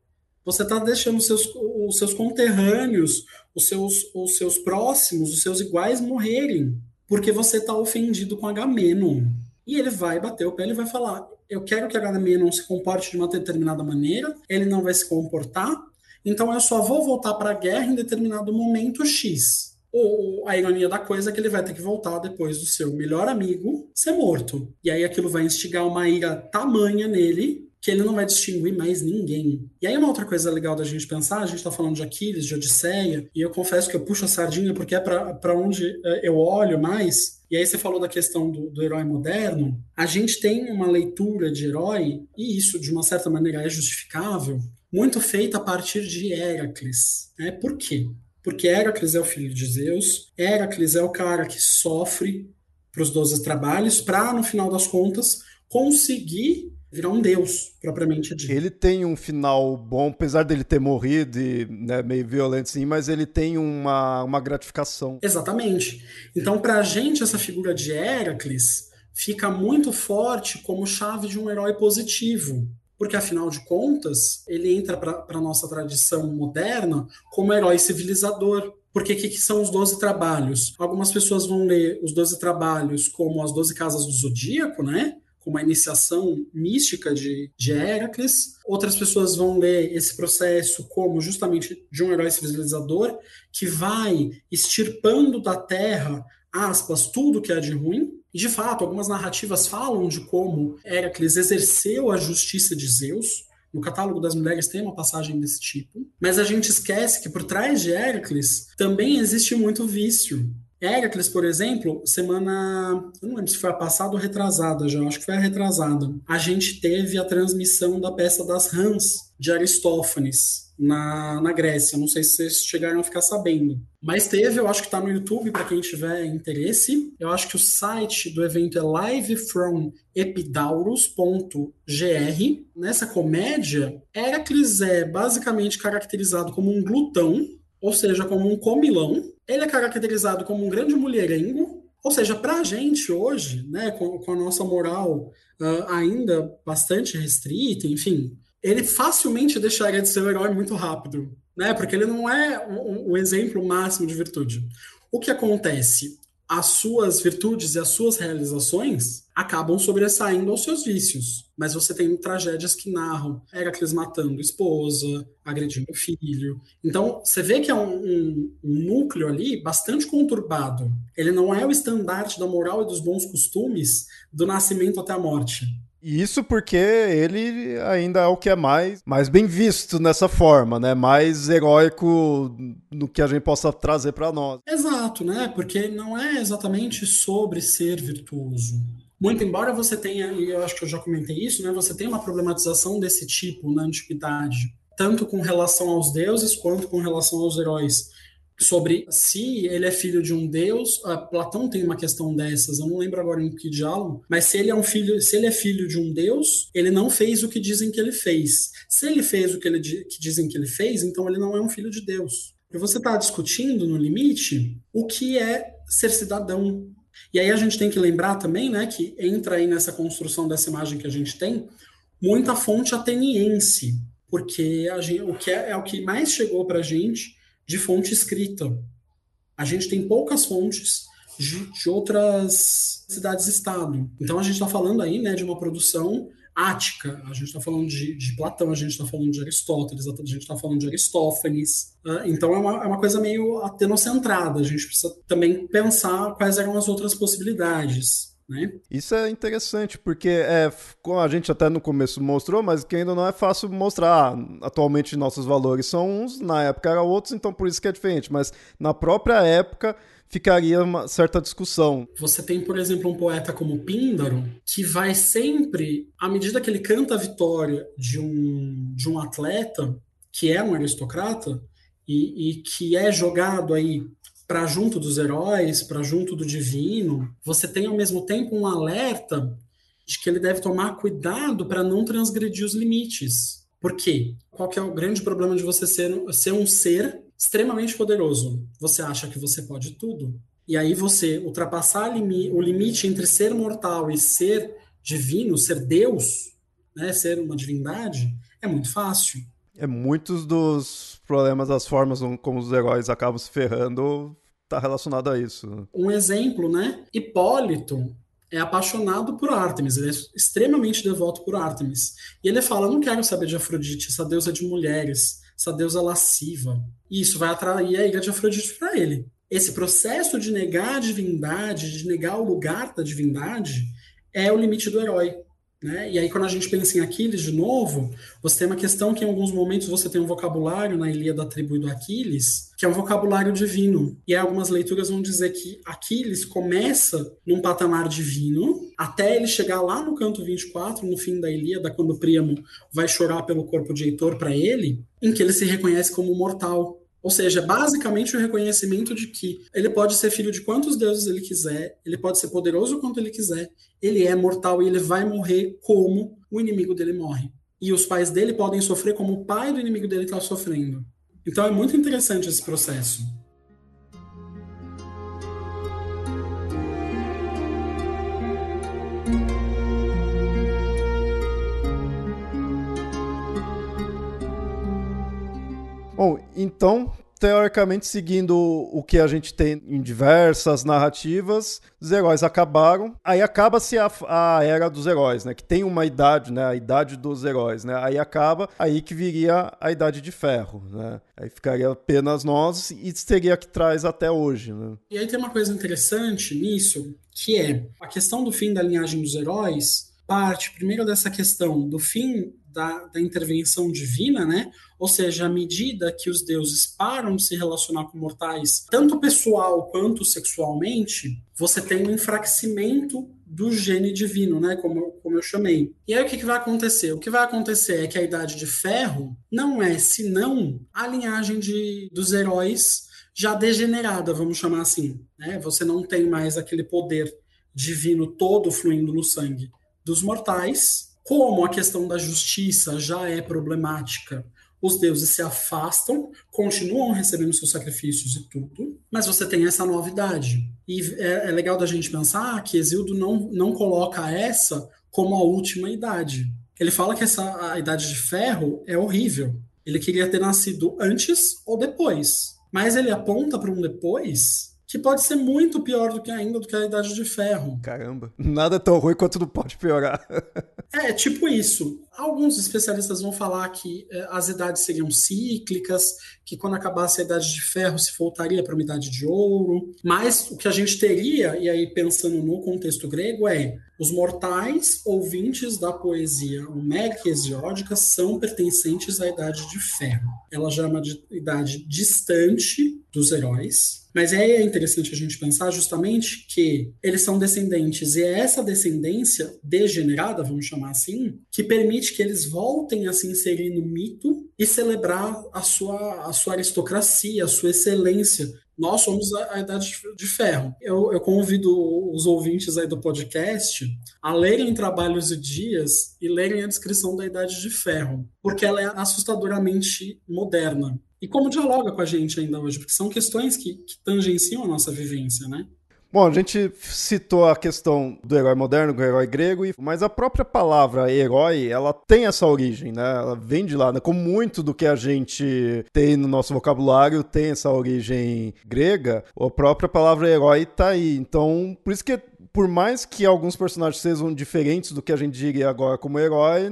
você está deixando seus, os seus conterrâneos, os seus, os seus próximos, os seus iguais morrerem, porque você está ofendido com Agamenon. E ele vai bater o pé e vai falar: eu quero que Agamenon se comporte de uma determinada maneira, ele não vai se comportar, então eu só vou voltar para a guerra em determinado momento X. Ou a ironia da coisa é que ele vai ter que voltar depois do seu melhor amigo ser morto. E aí aquilo vai instigar uma ira tamanha nele que ele não vai distinguir mais ninguém. E aí uma outra coisa legal da gente pensar, a gente está falando de Aquiles, de Odisseia, e eu confesso que eu puxo a sardinha porque é para onde eh, eu olho mais. E aí você falou da questão do, do, herói moderno. A gente tem uma leitura de herói, e isso de uma certa maneira é justificável, muito feita a partir de Heracles. Né? Por quê? Porque Heracles é o filho de Zeus, Heracles é o cara que sofre para os 12 trabalhos, para, no final das contas, conseguir virar um deus, propriamente dito. Ele tem um final bom, apesar dele ter morrido e né, meio violento sim, mas ele tem uma, uma gratificação. Exatamente. Então, para a gente, essa figura de Heracles fica muito forte como chave de um herói positivo porque afinal de contas, ele entra para a nossa tradição moderna como herói civilizador. Porque o que, que, são os Doze Trabalhos? Algumas pessoas vão ler os Doze Trabalhos como as Doze Casas do Zodíaco, né? como a iniciação mística de, de Heracles. Outras pessoas vão ler esse processo como justamente de um herói civilizador que vai extirpando da terra, aspas, tudo que é de ruim, e de fato, algumas narrativas falam de como Heracles exerceu a justiça de Zeus. No catálogo das mulheres tem uma passagem desse tipo. Mas a gente esquece que por trás de Heracles também existe muito vício. Héracles, por exemplo, semana. Eu não lembro se foi a passada ou retrasada já, acho que foi a retrasada. A gente teve a transmissão da peça das rãs de Aristófanes na, na Grécia. Não sei se vocês chegaram a ficar sabendo. Mas teve, eu acho que está no YouTube para quem tiver interesse. Eu acho que o site do evento é livefromepidauros.gr. Nessa comédia, Heracles é basicamente caracterizado como um glutão, ou seja, como um comilão. Ele é caracterizado como um grande mulherengo, ou seja, para a gente hoje, né, com, com a nossa moral uh, ainda bastante restrita, enfim, ele facilmente deixaria de ser um herói muito rápido, né? Porque ele não é o, o exemplo máximo de virtude. O que acontece? As suas virtudes e as suas realizações acabam sobressaindo aos seus vícios. Mas você tem tragédias que narram Heracles matando esposa, agredindo filho. Então, você vê que é um, um, um, núcleo ali bastante conturbado. Ele não é o estandarte da moral e dos bons costumes do nascimento até a morte. Isso porque ele ainda é o que é mais, mais bem visto nessa forma, né? Mais heróico no que a gente possa trazer para nós. Exato, né? Porque não é exatamente sobre ser virtuoso. Muito embora você tenha, e eu acho que eu já comentei isso, né? Você tem uma problematização desse tipo na antiguidade, tanto com relação aos deuses quanto com relação aos heróis sobre se ele é filho de um deus. A Platão tem uma questão dessas, eu não lembro agora em que diálogo, mas se ele é um filho, se ele é filho de um deus, ele não fez o que dizem que ele fez. Se ele fez o que, ele, que dizem que ele fez, então ele não é um filho de Deus. E você está discutindo, no limite, o que é ser cidadão. E aí a gente tem que lembrar também, né, que entra aí nessa construção dessa imagem que a gente tem, muita fonte ateniense, porque gente, o que é, é o que mais chegou para a gente de fonte escrita. A gente tem poucas fontes de, de outras cidades-estado. Então a gente está falando aí né, de uma produção ática, a gente está falando de, de, Platão, a gente está falando de Aristóteles, a gente está falando de Aristófanes. Uh, então é uma, é uma coisa meio atenocentrada, a gente precisa também pensar quais eram as outras possibilidades. Né? Isso é interessante, porque é, a gente até no começo mostrou, mas que ainda não é fácil mostrar. Atualmente nossos valores são uns, na época eram outros, então por isso que é diferente. Mas na própria época ficaria uma certa discussão. Você tem, por exemplo, um poeta como Píndaro, que vai sempre, à medida que ele canta a vitória de um, de um atleta, que é um aristocrata, e, e que é jogado aí para junto dos heróis, para junto do divino, você tem ao mesmo tempo um alerta de que ele deve tomar cuidado para não transgredir os limites. Por quê? Qual que é o grande problema de você ser, ser um ser extremamente poderoso? Você acha que você pode tudo. E aí você ultrapassar o limite entre ser mortal e ser divino, ser Deus, né, ser uma divindade, é muito fácil. É muitos dos problemas das formas como os heróis acabam se ferrando está relacionado a isso. Um exemplo, né? Hipólito é apaixonado por Artemis, ele é extremamente devoto por Artemis. E ele fala: não quero saber de Afrodite, essa deusa de mulheres, essa deusa lasciva. E isso vai atrair a ira de Afrodite para ele. Esse processo de negar a divindade, de negar o lugar da divindade, é o limite do herói. Né? E aí, quando a gente pensa em Aquiles de novo, você tem uma questão que em alguns momentos você tem um vocabulário na Ilíada da tribo do Aquiles, que é um vocabulário divino. E algumas leituras vão dizer que Aquiles começa num patamar divino, até ele chegar lá no canto 24, no fim da Ilíada, quando Príamo vai chorar pelo corpo de Heitor para ele, em que ele se reconhece como mortal. Ou seja, basicamente o reconhecimento de que ele pode ser filho de quantos deuses ele quiser, ele pode ser poderoso quanto ele quiser, ele é mortal e ele vai morrer como o inimigo dele morre. E os pais dele podem sofrer como o pai do inimigo dele está sofrendo. Então é muito interessante esse processo. Bom, então, teoricamente, seguindo o que a gente tem em diversas narrativas, os heróis acabaram. Aí acaba-se a, a, era dos heróis, né? Que tem uma idade, né? A idade dos heróis, né? Aí acaba, aí que viria a idade de ferro, né? Aí ficaria apenas nós e seria que traz até hoje, né? E aí tem uma coisa interessante nisso, que é a questão do fim da linhagem dos heróis parte primeiro dessa questão do fim da, da, intervenção divina, né? Ou seja, à medida que os deuses param de se relacionar com mortais, tanto pessoal quanto sexualmente, você tem um enfraquecimento do gene divino, né? Como, como eu chamei. E aí o que, que vai acontecer? O que vai acontecer é que a Idade de Ferro não é senão a linhagem de, dos heróis já degenerada, vamos chamar assim. Né? Você não tem mais aquele poder divino todo fluindo no sangue dos mortais. Como a questão da justiça já é problemática, os deuses se afastam, continuam recebendo seus sacrifícios e tudo, mas você tem essa novidade. E é, é legal da gente pensar que Exildo não, não coloca essa como a última idade. Ele fala que essa a idade de ferro é horrível. Ele queria ter nascido antes ou depois. Mas ele aponta para um depois que pode ser muito pior do que ainda do que a Idade de Ferro. Caramba, nada é tão ruim quanto não pode piorar. é, tipo isso. Alguns especialistas vão falar que eh, as idades seriam cíclicas, que quando acabasse a Idade de Ferro se voltaria para uma Idade de Ouro. Mas o que a gente teria, e aí pensando no contexto grego, é os mortais ouvintes da poesia homérica e hesiódica são pertencentes à Idade de Ferro. Ela já é uma idade distante dos heróis, mas é interessante a gente pensar justamente que eles são descendentes e é essa descendência degenerada, vamos chamar assim, que permite que eles voltem a se inserir no mito e celebrar a sua, a sua aristocracia, a sua excelência. Nós somos a, a Idade de Ferro. Eu, eu convido os ouvintes aí do podcast a lerem Trabalhos e Dias e lerem a descrição da Idade de Ferro, porque ela é assustadoramente moderna e como dialoga com a gente ainda hoje, porque são questões que, que tangenciam a nossa vivência, né? Bom, a gente citou a questão do herói moderno, do herói grego, mas a própria palavra herói, ela tem essa origem, né? Ela vem de lá, né? Como muito do que a gente tem no nosso vocabulário tem essa origem grega, a própria palavra herói tá aí. Então, por isso que por mais que alguns personagens sejam diferentes do que a gente diria agora como herói,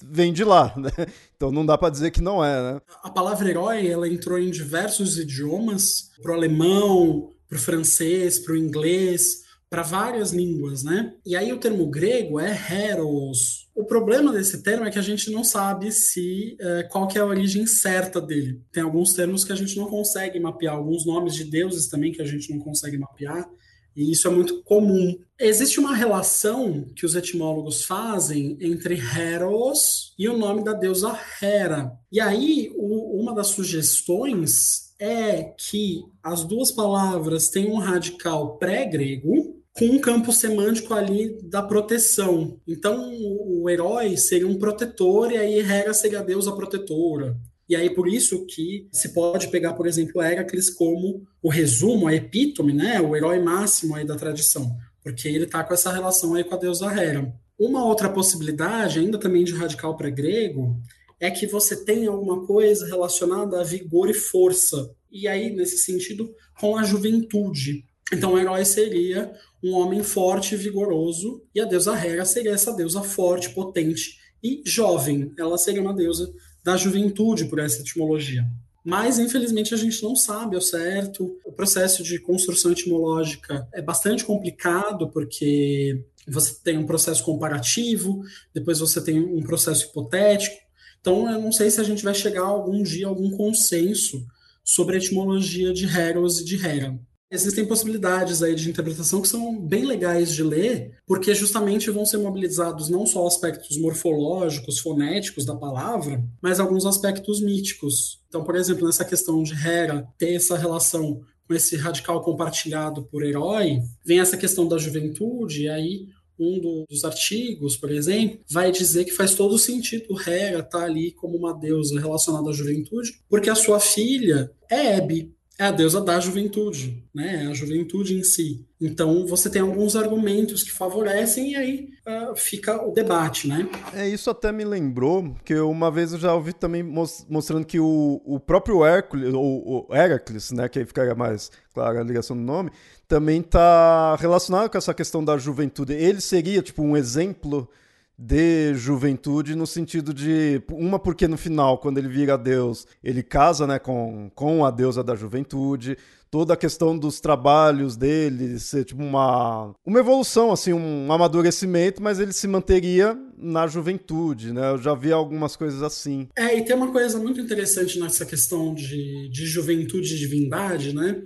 vem de lá, né? Então não dá para dizer que não é, né? A palavra herói, ela entrou em diversos idiomas, pro alemão, pro francês, pro inglês, para várias línguas, né? E aí o termo grego é heros. O problema desse termo é que a gente não sabe se é, qual que é a origem certa dele. Tem alguns termos que a gente não consegue mapear, alguns nomes de deuses também que a gente não consegue mapear. E isso é muito comum. Existe uma relação que os etimólogos fazem entre Heros e o nome da deusa Hera. E aí, o, uma das sugestões é que as duas palavras têm um radical pré-grego com um campo semântico ali da proteção. Então, o herói seria um protetor e aí Hera seria a deusa protetora. E aí, por isso que se pode pegar, por exemplo, Heracles como o resumo, a epítome, né, o herói máximo aí da tradição, porque ele está com essa relação aí com a deusa Hera. Uma outra possibilidade, ainda também de radical para grego, é que você tem alguma coisa relacionada a vigor e força. E aí, nesse sentido, com a juventude. Então, o herói seria um homem forte e vigoroso, e a deusa Hera seria essa deusa forte, potente e jovem. Ela seria uma deusa da juventude por essa etimologia. Mas, infelizmente, a gente não sabe ao certo. O processo de construção etimológica é bastante complicado, porque você tem um processo comparativo, depois você tem um processo hipotético. Então, eu não sei se a gente vai chegar algum dia a algum consenso sobre a etimologia de Heros e de Hera. Existem possibilidades aí de interpretação que são bem legais de ler, porque justamente vão ser mobilizados não só aspectos morfológicos, fonéticos da palavra, mas alguns aspectos míticos. Então, por exemplo, nessa questão de Hera ter essa relação com esse radical compartilhado por herói, vem essa questão da juventude, e aí um do, dos artigos, por exemplo, vai dizer que faz todo sentido Hera estar tá ali como uma deusa relacionada à juventude, porque a sua filha é Hebe, é a deusa da juventude, né? É a juventude em si. Então você tem alguns argumentos que favorecem e aí uh, fica o debate, né? É, isso até me lembrou que uma vez eu já ouvi também mostrando que o, o próprio Hércules, ou Heracles, né? Que aí ficaria mais clara a ligação do nome, também está relacionado com essa questão da juventude. Ele seria, tipo, um exemplo de juventude no sentido de uma porque no final quando ele vira Deus ele casa né com, com a deusa da juventude toda a questão dos trabalhos dele ser tipo uma uma evolução assim um amadurecimento mas ele se manteria na juventude, né? Eu já vi algumas coisas assim. É, e tem uma coisa muito interessante nessa questão de, de juventude e divindade, né?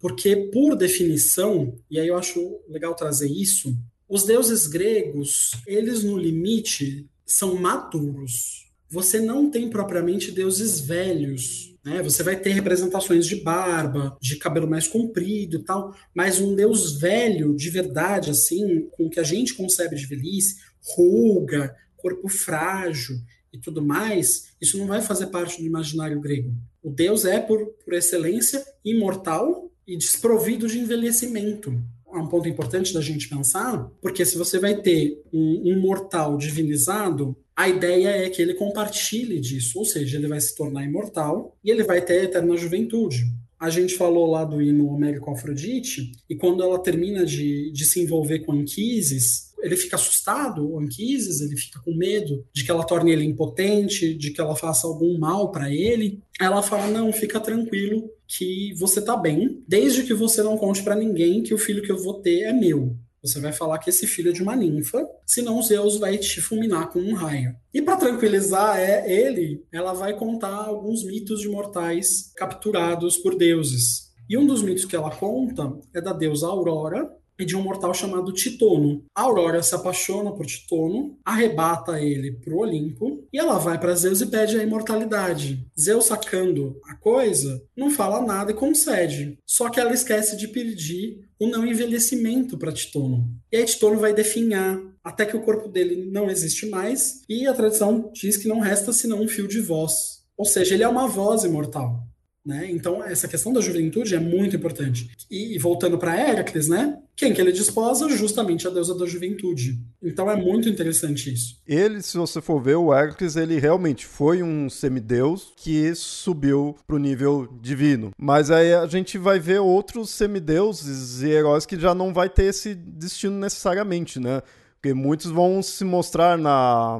Porque, por definição, e aí eu acho legal trazer isso, os deuses gregos, eles no limite são maduros. Você não tem propriamente deuses velhos, né? Você vai ter representações de barba, de cabelo mais comprido e tal, mas um deus velho de verdade, assim, com o que a gente concebe de velhice, ruga, corpo frágil e tudo mais, isso não vai fazer parte do imaginário grego. O deus é, por, por excelência, imortal e desprovido de envelhecimento é um ponto importante da gente pensar, porque se você vai ter um, um mortal divinizado, a ideia é que ele compartilhe disso, ou seja, ele vai se tornar imortal e ele vai ter a eterna juventude. A gente falou lá do hino com Afrodite, e quando ela termina de, de se envolver com Anquises, ele fica assustado, o Anquises, ele fica com medo de que ela torne ele impotente, de que ela faça algum mal para ele. Ela fala: "Não, fica tranquilo que você tá bem, desde que você não conte para ninguém que o filho que eu vou ter é meu". Você vai falar que esse filho é de uma ninfa, senão Zeus vai te fulminar com um raio. E para tranquilizar é ele, ela vai contar alguns mitos de mortais capturados por deuses. E um dos mitos que ela conta é da deusa Aurora, e de um mortal chamado Titono. A Aurora se apaixona por Titono, arrebata ele para o Olimpo e ela vai para Zeus e pede a imortalidade. Zeus, sacando a coisa, não fala nada e concede. Só que ela esquece de pedir o não envelhecimento para Titono. E aí Titono vai definhar até que o corpo dele não existe mais e a tradição diz que não resta senão um fio de voz. Ou seja, ele é uma voz imortal. Né? Então, essa questão da juventude é muito importante. E, voltando para Héracles, né? quem que ele desposa? Justamente a deusa da juventude. Então é muito interessante isso. Ele, se você for ver, o Héracles, ele realmente foi um semideus que subiu para o nível divino. Mas aí a gente vai ver outros semideuses e heróis que já não vai ter esse destino necessariamente, né? Porque muitos vão se mostrar na,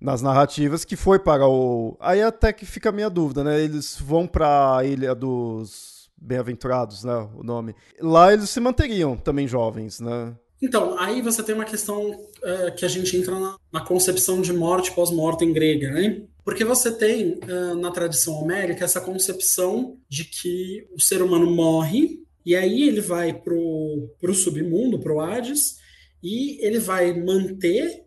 nas narrativas que foi para o. Aí até que fica a minha dúvida, né? Eles vão para a Ilha dos Bem-aventurados, né? O nome. Lá eles se manteriam também jovens, né? Então, aí você tem uma questão uh, que a gente entra na, na concepção de morte pós-mortem grega, né? Porque você tem uh, na tradição homérica essa concepção de que o ser humano morre e aí ele vai pro, pro submundo, pro Hades, e ele vai manter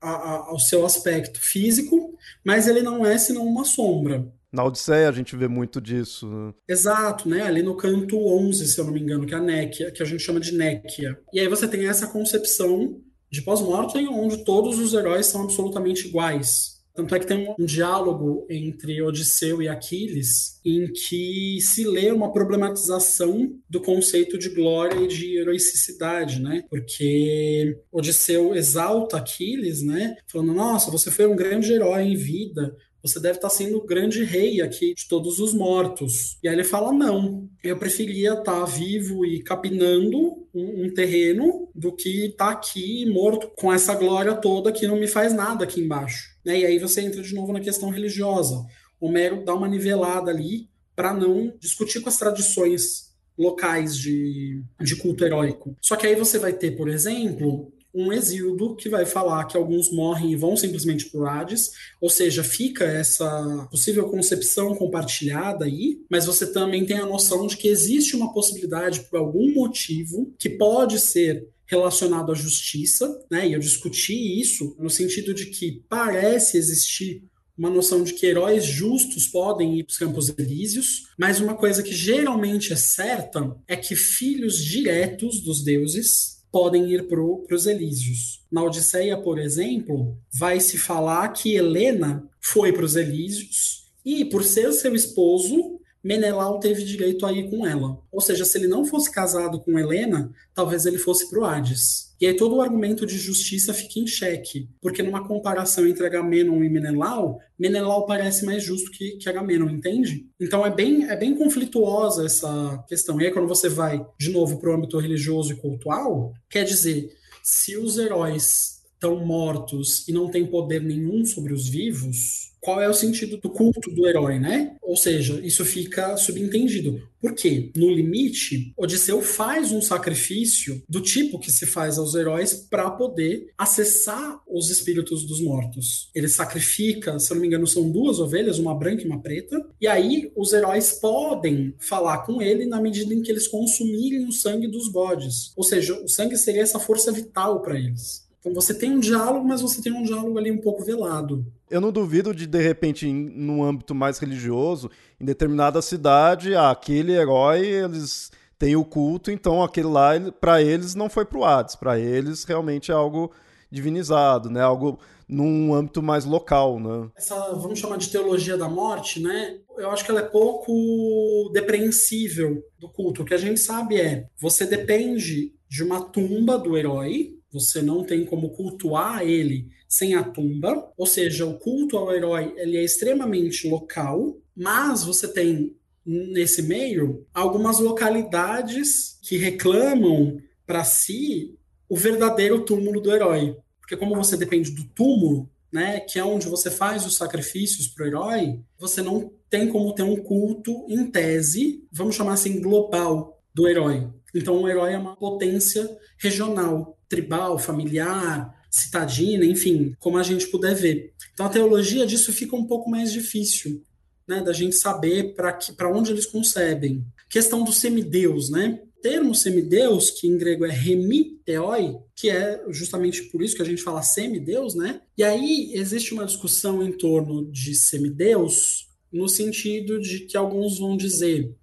a, a, o seu aspecto físico, mas ele não é senão uma sombra. Na Odisseia a gente vê muito disso. Né? Exato, né? Ali no canto 11, se eu não me engano, que é a Néquia, que a gente chama de Néquia. E aí você tem essa concepção de pós-mortem, onde todos os heróis são absolutamente iguais. Tanto é que tem um diálogo entre Odisseu e Aquiles em que se lê uma problematização do conceito de glória e de heroicidade, né? Porque Odisseu exalta Aquiles, né? Falando, nossa, você foi um grande herói em vida, você deve estar sendo o grande rei aqui de todos os mortos. E aí ele fala: não, eu preferia estar vivo e capinando um, um terreno do que estar aqui morto com essa glória toda que não me faz nada aqui embaixo. Né? E aí você entra de novo na questão religiosa. Homero dá uma nivelada ali para não discutir com as tradições locais de, de culto heróico. Só que aí você vai ter, por exemplo, um exíodo que vai falar que alguns morrem e vão simplesmente para o Hades, ou seja, fica essa possível concepção compartilhada aí, mas você também tem a noção de que existe uma possibilidade, por algum motivo, que pode ser relacionado à justiça, né? E eu discuti isso no sentido de que parece existir uma noção de que heróis justos podem ir para os campos elíseos, mas uma coisa que geralmente é certa é que filhos diretos dos deuses podem ir para os Elísios. Na Odisseia, por exemplo, vai se falar que Helena foi para os Elísios e, por ser seu esposo, Menelau teve direito a ir com ela. Ou seja, se ele não fosse casado com Helena, talvez ele fosse para o Hades. E aí todo o argumento de justiça fica em xeque, porque numa comparação entre Agamenon e Menelau, Menelau parece mais justo que, que Agamenon, entende? Então é bem, é bem conflituosa essa questão. E aí quando você vai, de novo, para o âmbito religioso e cultural, quer dizer, se os heróis estão mortos e não têm poder nenhum sobre os vivos, qual é o sentido do culto do herói, né? Ou seja, isso fica subentendido. Por quê? No limite, Odisseu faz um sacrifício do tipo que se faz aos heróis para poder acessar os espíritos dos mortos. Ele sacrifica, se eu não me engano, são duas ovelhas, uma branca e uma preta, e aí os heróis podem falar com ele na medida em que eles consumirem o sangue dos bodes. Ou seja, o sangue seria essa força vital para eles. Então você tem um diálogo, mas você tem um diálogo ali um pouco velado. Eu não duvido de, de repente, em, num âmbito mais religioso, em determinada cidade, ah, aquele herói, eles têm o culto, então aquele lá, para eles, não foi pro Hades. Para eles, realmente é algo divinizado, né? Algo num âmbito mais local, né? Essa, vamos chamar de teologia da morte, né? Eu acho que ela é pouco depreensível do culto. O que a gente sabe é, você depende de uma tumba do herói, você não tem como cultuar ele sem a tumba, ou seja, o culto ao herói ele é extremamente local, mas você tem nesse meio algumas localidades que reclamam para si o verdadeiro túmulo do herói, porque como você depende do túmulo, né, que é onde você faz os sacrifícios para o herói, você não tem como ter um culto em tese, vamos chamar assim global do herói. Então o herói é uma potência regional tribal, familiar, citadina, enfim, como a gente puder ver. Então a teologia disso fica um pouco mais difícil, né, da gente saber para onde eles concebem. Questão do semideus, né? Termo semideus, que em grego é remiteoi, que é justamente por isso que a gente fala semideus, né? E aí existe uma discussão em torno de semideus, no sentido de que alguns vão dizer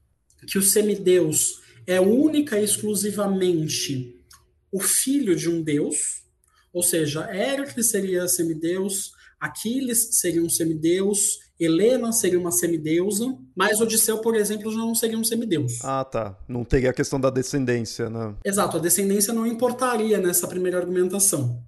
que o semideus é única e exclusivamente o filho de um deus, ou seja, Hércules seria semideus, Aquiles seria um semideus, Helena seria uma semideusa, mas Odisseu, por exemplo, já não seria um semideus. Ah, tá. Não teria a questão da descendência, né? Exato, a descendência não importaria nessa primeira argumentação.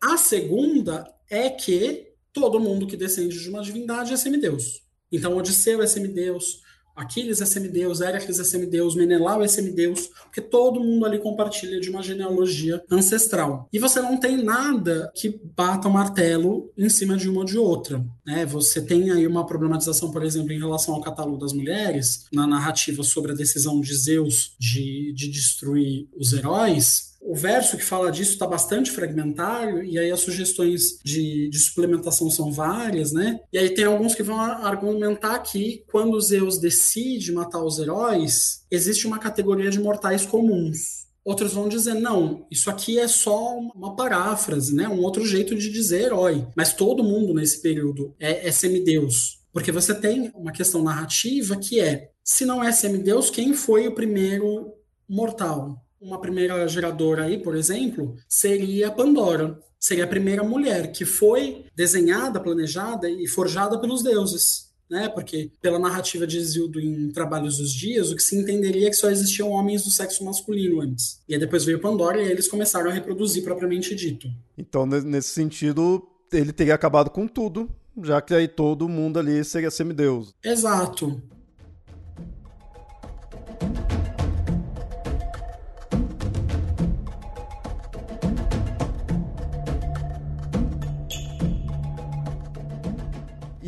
A segunda é que todo mundo que descende de uma divindade é semideus. Então, Odisseu é semideus, Aquiles é semideus, Hércules é semideus, Menelau é semideus, porque todo mundo ali compartilha de uma genealogia ancestral. E você não tem nada que bata o martelo em cima de uma ou de outra. Né? Você tem aí uma problematização, por exemplo, em relação ao catálogo das mulheres, na narrativa sobre a decisão de Zeus de, de destruir os heróis, o verso que fala disso está bastante fragmentário, e aí as sugestões de, de, suplementação são várias, né? E aí tem alguns que vão argumentar que quando Zeus decide matar os heróis, existe uma categoria de mortais comuns. Outros vão dizer, não, isso aqui é só uma paráfrase, né? Um outro jeito de dizer herói. Mas todo mundo nesse período é, é semideus. Porque você tem uma questão narrativa que é, se não é semideus, quem foi o primeiro mortal? Uma primeira geradora aí, por exemplo, seria Pandora. Seria a primeira mulher que foi desenhada, planejada e forjada pelos deuses. Né? Porque, pela narrativa de Isildo em Trabalhos dos Dias, o que se entenderia é que só existiam homens do sexo masculino antes. E aí depois veio Pandora e aí eles começaram a reproduzir propriamente dito. Então, nesse sentido, ele teria acabado com tudo, já que aí todo mundo ali seria semideus. Exato.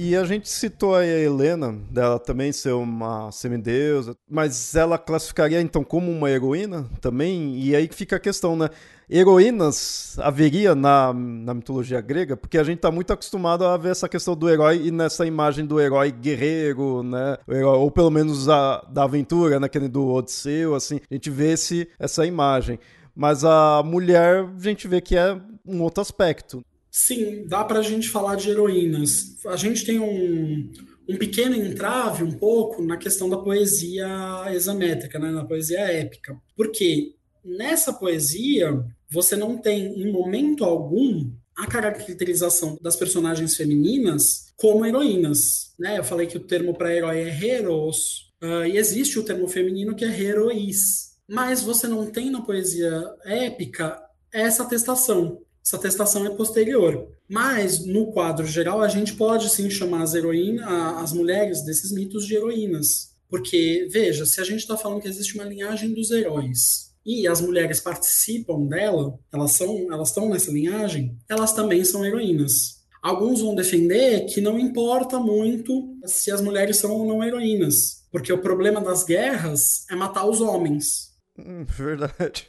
E a gente citou a Helena, dela também ser uma semideusa, mas ela classificaria então como uma heroína também? E aí fica a questão, né? Heroínas haveria na, na mitologia grega? Porque a gente está muito acostumado a ver essa questão do herói e nessa imagem do herói guerreiro, né? Herói, ou pelo menos a, da aventura, naquele né? do Odisseu, assim. A gente vê esse, essa imagem. Mas a mulher, a gente vê que é um outro aspecto. Sim, dá para a gente falar de heroínas. A gente tem um, um pequeno entrave, um pouco, na questão da poesia examétrica, né? na poesia épica. Porque nessa poesia, você não tem, em momento algum, a caracterização das personagens femininas como heroínas. Né? Eu falei que o termo para herói é heros, uh, e existe o termo feminino que é herois. Mas você não tem na poesia épica essa atestação. Essa atestação é posterior. Mas, no quadro geral, a gente pode sim chamar as heroínas, as mulheres desses mitos de heroínas. Porque, veja, se a gente está falando que existe uma linhagem dos heróis, e as mulheres participam dela, elas são, elas estão nessa linhagem, elas também são heroínas. Alguns vão defender que não importa muito se as mulheres são ou não heroínas, porque o problema das guerras é matar os homens. Hum, verdade.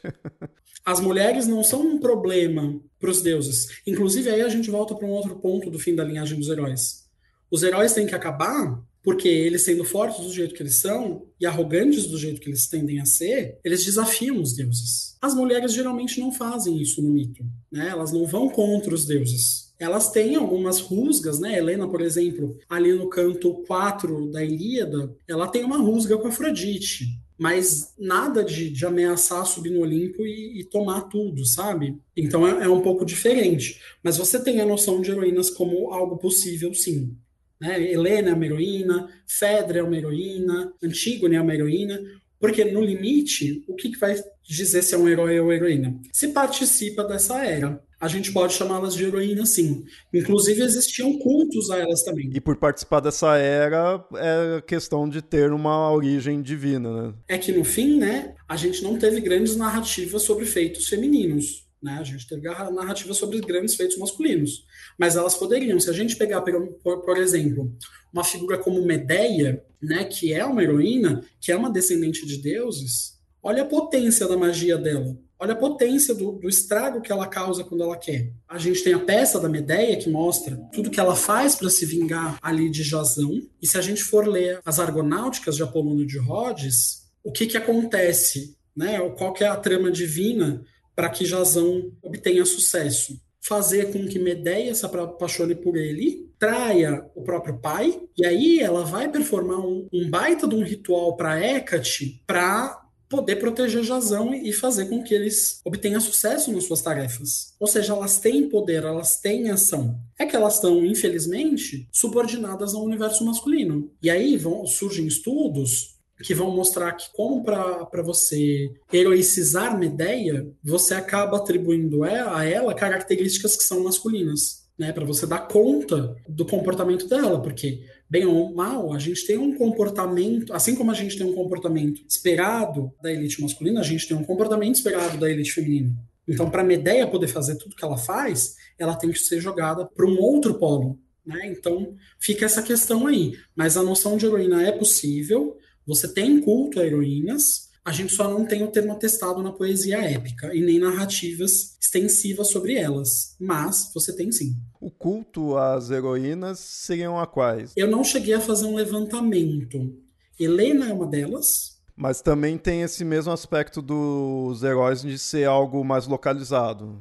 As mulheres não são um problema para os deuses. Inclusive, aí a gente volta para um outro ponto do fim da linhagem dos heróis. Os heróis têm que acabar porque eles, sendo fortes do jeito que eles são e arrogantes do jeito que eles tendem a ser, eles desafiam os deuses. As mulheres geralmente não fazem isso no mito, né? Elas não vão contra os deuses. Elas têm algumas rusgas, né? Helena, por exemplo, ali no canto 4 da Ilíada, ela tem uma rusga com Afrodite mas nada de, de, ameaçar subir no Olimpo e, e tomar tudo, sabe? Então é, é, um pouco diferente. Mas você tem a noção de heroínas como algo possível, sim. Né? Helena é uma heroína, Fedra é uma heroína, Antígone é uma heroína, porque no limite, o que, que vai dizer se é um herói ou heroína? Se participa dessa era a gente pode chamá-las de heroínas, sim. Inclusive, existiam cultos a elas também. E por participar dessa era, é questão de ter uma origem divina, né? É que, no fim, né, a gente não teve grandes narrativas sobre feitos femininos. Né? A gente teve narrativas sobre grandes feitos masculinos. Mas elas poderiam. Se a gente pegar, por, por exemplo, uma figura como Medeia, né, que é uma heroína, que é uma descendente de deuses, olha a potência da magia dela. Olha a potência do, do, estrago que ela causa quando ela quer. A gente tem a peça da Medeia que mostra tudo que ela faz para se vingar ali de Jasão. E se a gente for ler as Argonáuticas de Apolônio de Rhodes, o que, que acontece? Né? Qual que é a trama divina para que Jasão obtenha sucesso? Fazer com que Medeia se apaixone por ele, traia o próprio pai, e aí ela vai performar um, um baita de um ritual para Hecate para poder proteger Jazão e fazer com que eles obtenham sucesso nas suas tarefas. Ou seja, elas têm poder, elas têm ação. É que elas estão, infelizmente, subordinadas ao universo masculino. E aí vão, surgem estudos que vão mostrar que como para você heroicizar Medeia, você acaba atribuindo a ela características que são masculinas, né, para você dar conta do comportamento dela, porque bem ou mal, a gente tem um comportamento, assim como a gente tem um comportamento esperado da elite masculina, a gente tem um comportamento esperado da elite feminina. Então, para a Medeia poder fazer tudo que ela faz, ela tem que ser jogada para um outro polo. Né? Então, fica essa questão aí. Mas a noção de heroína é possível, você tem culto a heroínas, a gente só não tem o termo atestado na poesia épica e nem narrativas extensivas sobre elas. Mas você tem sim. O culto às heroínas seriam a quais? Eu não cheguei a fazer um levantamento. Helena é uma delas. Mas também tem esse mesmo aspecto dos heróis de ser algo mais localizado.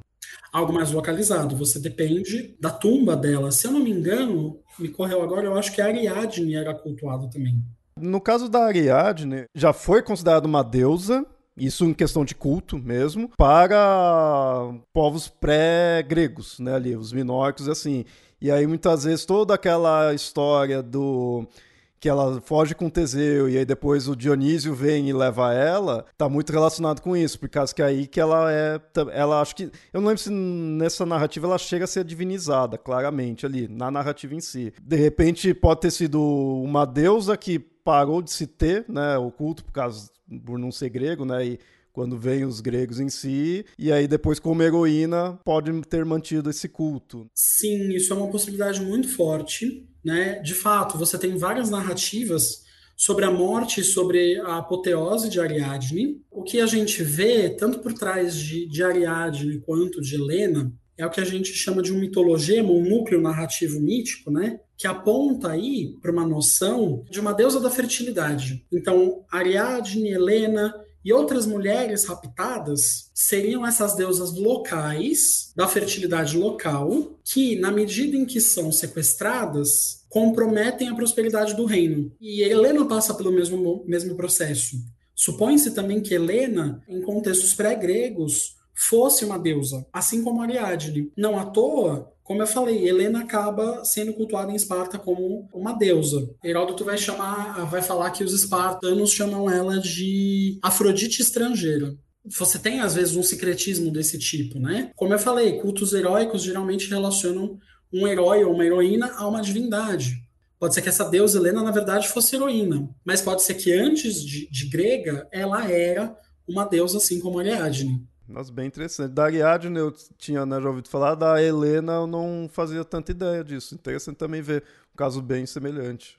Algo mais localizado. Você depende da tumba dela. Se eu não me engano, me correu agora, eu acho que a Ariadne era cultuada também. No caso da Ariadne, já foi considerada uma deusa, isso em questão de culto mesmo, para povos pré-gregos, né, ali, os minóricos e assim. E aí muitas vezes toda aquela história do que ela foge com Teseu e aí depois o Dionísio vem e leva ela, tá muito relacionado com isso, por causa que é aí que ela é, ela acho que, eu não lembro se nessa narrativa ela chega a ser divinizada, claramente ali, na narrativa em si. De repente pode ter sido uma deusa que parou de se ter, né, o culto por causa por não ser grego, né, e quando vem os gregos em si, e aí depois como heroína pode ter mantido esse culto. Sim, isso é uma possibilidade muito forte, né? De fato, você tem várias narrativas sobre a morte sobre a apoteose de Ariadne. O que a gente vê, tanto por trás de, de Ariadne quanto de Helena, é o que a gente chama de um mitologema, um núcleo narrativo mítico, né? Que aponta aí para uma noção de uma deusa da fertilidade. Então, Ariadne, Helena e outras mulheres raptadas seriam essas deusas locais, da fertilidade local, que, na medida em que são sequestradas, comprometem a prosperidade do reino. E Helena passa pelo mesmo, mesmo processo. Supõe-se também que Helena, em contextos pré-gregos, fosse uma deusa, assim como Ariadne. Não à toa, como eu falei, Helena acaba sendo cultuada em Esparta como uma deusa. Heródoto vai chamar, vai falar que os espartanos chamam ela de Afrodite estrangeira. Você tem às vezes um secretismo desse tipo, né? Como eu falei, cultos heróicos geralmente relacionam um herói ou uma heroína a uma divindade. Pode ser que essa deusa Helena, na verdade, fosse heroína, mas pode ser que antes de, de grega ela era uma deusa assim como Ariadne. Nossa, bem interessante. Da Ariadne eu tinha né, já ouvido falar, da Helena eu não fazia tanta ideia disso. Interessante também ver um caso bem semelhante.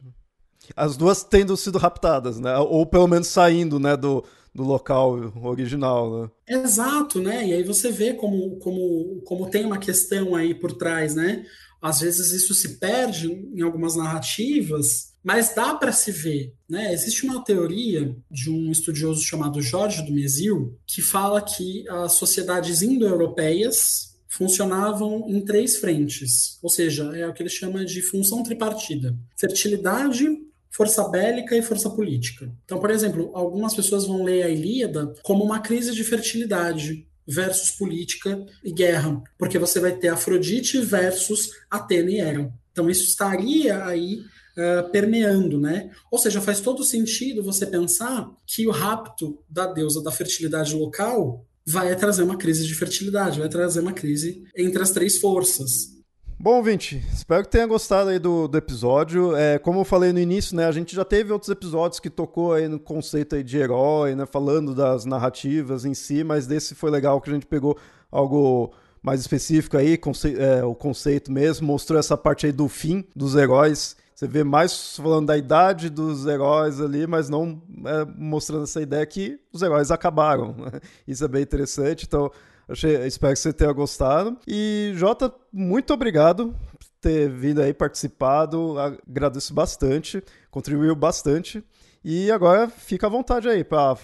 As duas tendo sido raptadas, né? Ou pelo menos saindo, né, do, do local original, né? Exato, né? E aí você vê como, como, como tem uma questão aí por trás, né? Às vezes isso se perde em algumas narrativas, mas dá para se ver, né? Existe uma teoria de um estudioso chamado Jorge do Mesil que fala que as sociedades indo-europeias funcionavam em três frentes, ou seja, é o que ele chama de função tripartida: fertilidade, força bélica e força política. Então, por exemplo, algumas pessoas vão ler a Ilíada como uma crise de fertilidade versus política e guerra, porque você vai ter Afrodite versus Atena e Hera. Então, isso estaria aí Uh, permeando, né? Ou seja, faz todo sentido você pensar que o rapto da deusa da fertilidade local vai trazer uma crise de fertilidade, vai trazer uma crise entre as três forças. Bom, Vinte, espero que tenha gostado aí do, do episódio. É, como eu falei no início, né, a gente já teve outros episódios que tocou aí no conceito aí de herói, né, falando das narrativas em si, mas desse foi legal que a gente pegou algo mais específico aí, conce é, o conceito mesmo, mostrou essa parte aí do fim dos heróis. Você vê mais falando da idade dos heróis ali, mas não é, mostrando essa ideia que os heróis acabaram. Isso é bem interessante. Então, Achei, espero que você tenha gostado. E, Jota, muito obrigado por ter vindo aí, participado. Agradeço bastante, contribuiu bastante. E agora fica à vontade aí para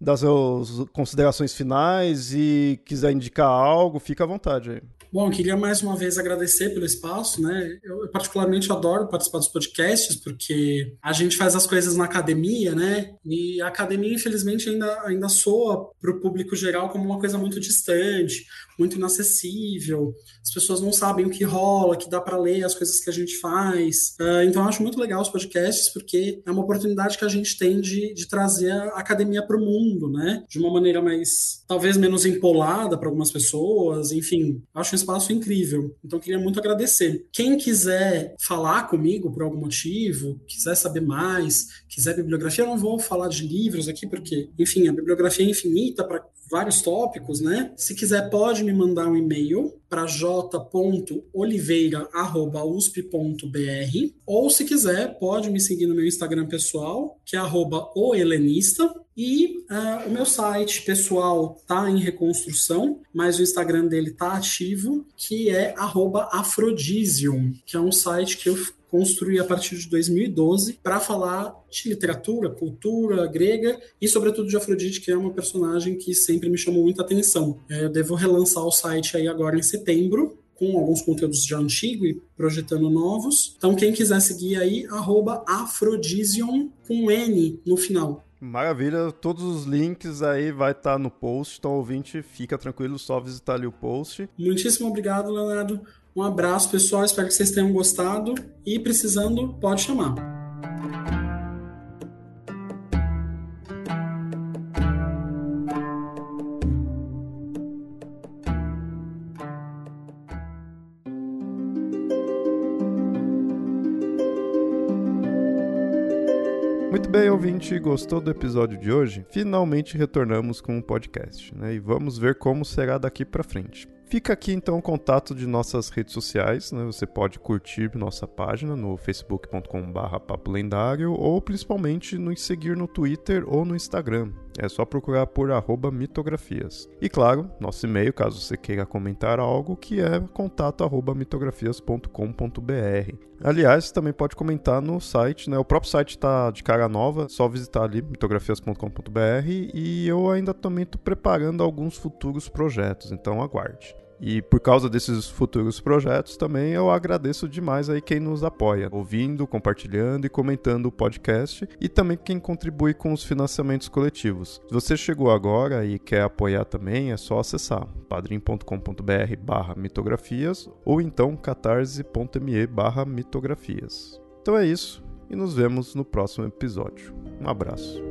dar suas considerações finais e quiser indicar algo, fica à vontade aí. Bom, queria mais uma vez agradecer pelo espaço, né? Eu particularmente adoro participar dos podcasts porque a gente faz as coisas na academia, né? E a academia, infelizmente, ainda, ainda soa para o público geral como uma coisa muito distante, muito inacessível. As pessoas não sabem o que rola, que dá para ler as coisas que a gente faz. Uh, então, eu acho muito legal os podcasts porque é uma oportunidade que a gente tem de, de trazer a academia para o mundo, né? De uma maneira mais, talvez menos empolada para algumas pessoas. Enfim, acho espaço incrível. Então, queria muito agradecer. Quem quiser falar comigo por algum motivo, quiser saber mais, quiser bibliografia, eu não vou falar de livros aqui, porque, enfim, a bibliografia é infinita para vários tópicos, né? Se quiser, pode me mandar um e-mail para j.oliveira.usp.br ou se quiser, pode me seguir no meu Instagram pessoal, que é arroba ohelenista, e uh, o meu site pessoal tá em reconstrução, mas o Instagram dele tá ativo, que é @afrodisium, que é um site que eu construí a partir de 2012 para falar de literatura, cultura grega e, sobretudo, de Afrodite, que é uma personagem que sempre me chamou muita atenção. É, eu devo relançar o site aí agora em setembro, com alguns conteúdos já antigos e projetando novos. Então, quem quiser seguir aí, arroba Afrodision com N no final. Maravilha, todos os links aí vai estar tá no post, então ouvinte, fica tranquilo, só visitar ali o post. Muitíssimo obrigado, Leonardo. Um abraço, pessoal, espero que vocês tenham gostado e precisando, pode chamar. Muito bem, ouvinte, gostou do episódio de hoje? Finalmente retornamos com um podcast, né? E vamos ver como será daqui para frente. Fica aqui então o contato de nossas redes sociais, né? Você pode curtir nossa página no facebook.com/barra ou principalmente nos seguir no Twitter ou no Instagram. É só procurar por mitografias. E claro, nosso e-mail, caso você queira comentar algo, que é contato arroba mitografias.com.br. Aliás, também pode comentar no site, né? O próprio site está de cara nova, só visitar ali mitografias.com.br e eu ainda também estou preparando alguns futuros projetos, então aguarde. E por causa desses futuros projetos também eu agradeço demais aí quem nos apoia, ouvindo, compartilhando e comentando o podcast e também quem contribui com os financiamentos coletivos. Se você chegou agora e quer apoiar também, é só acessar padrim.com.br barra mitografias ou então catarse.me barra mitografias. Então é isso e nos vemos no próximo episódio. Um abraço.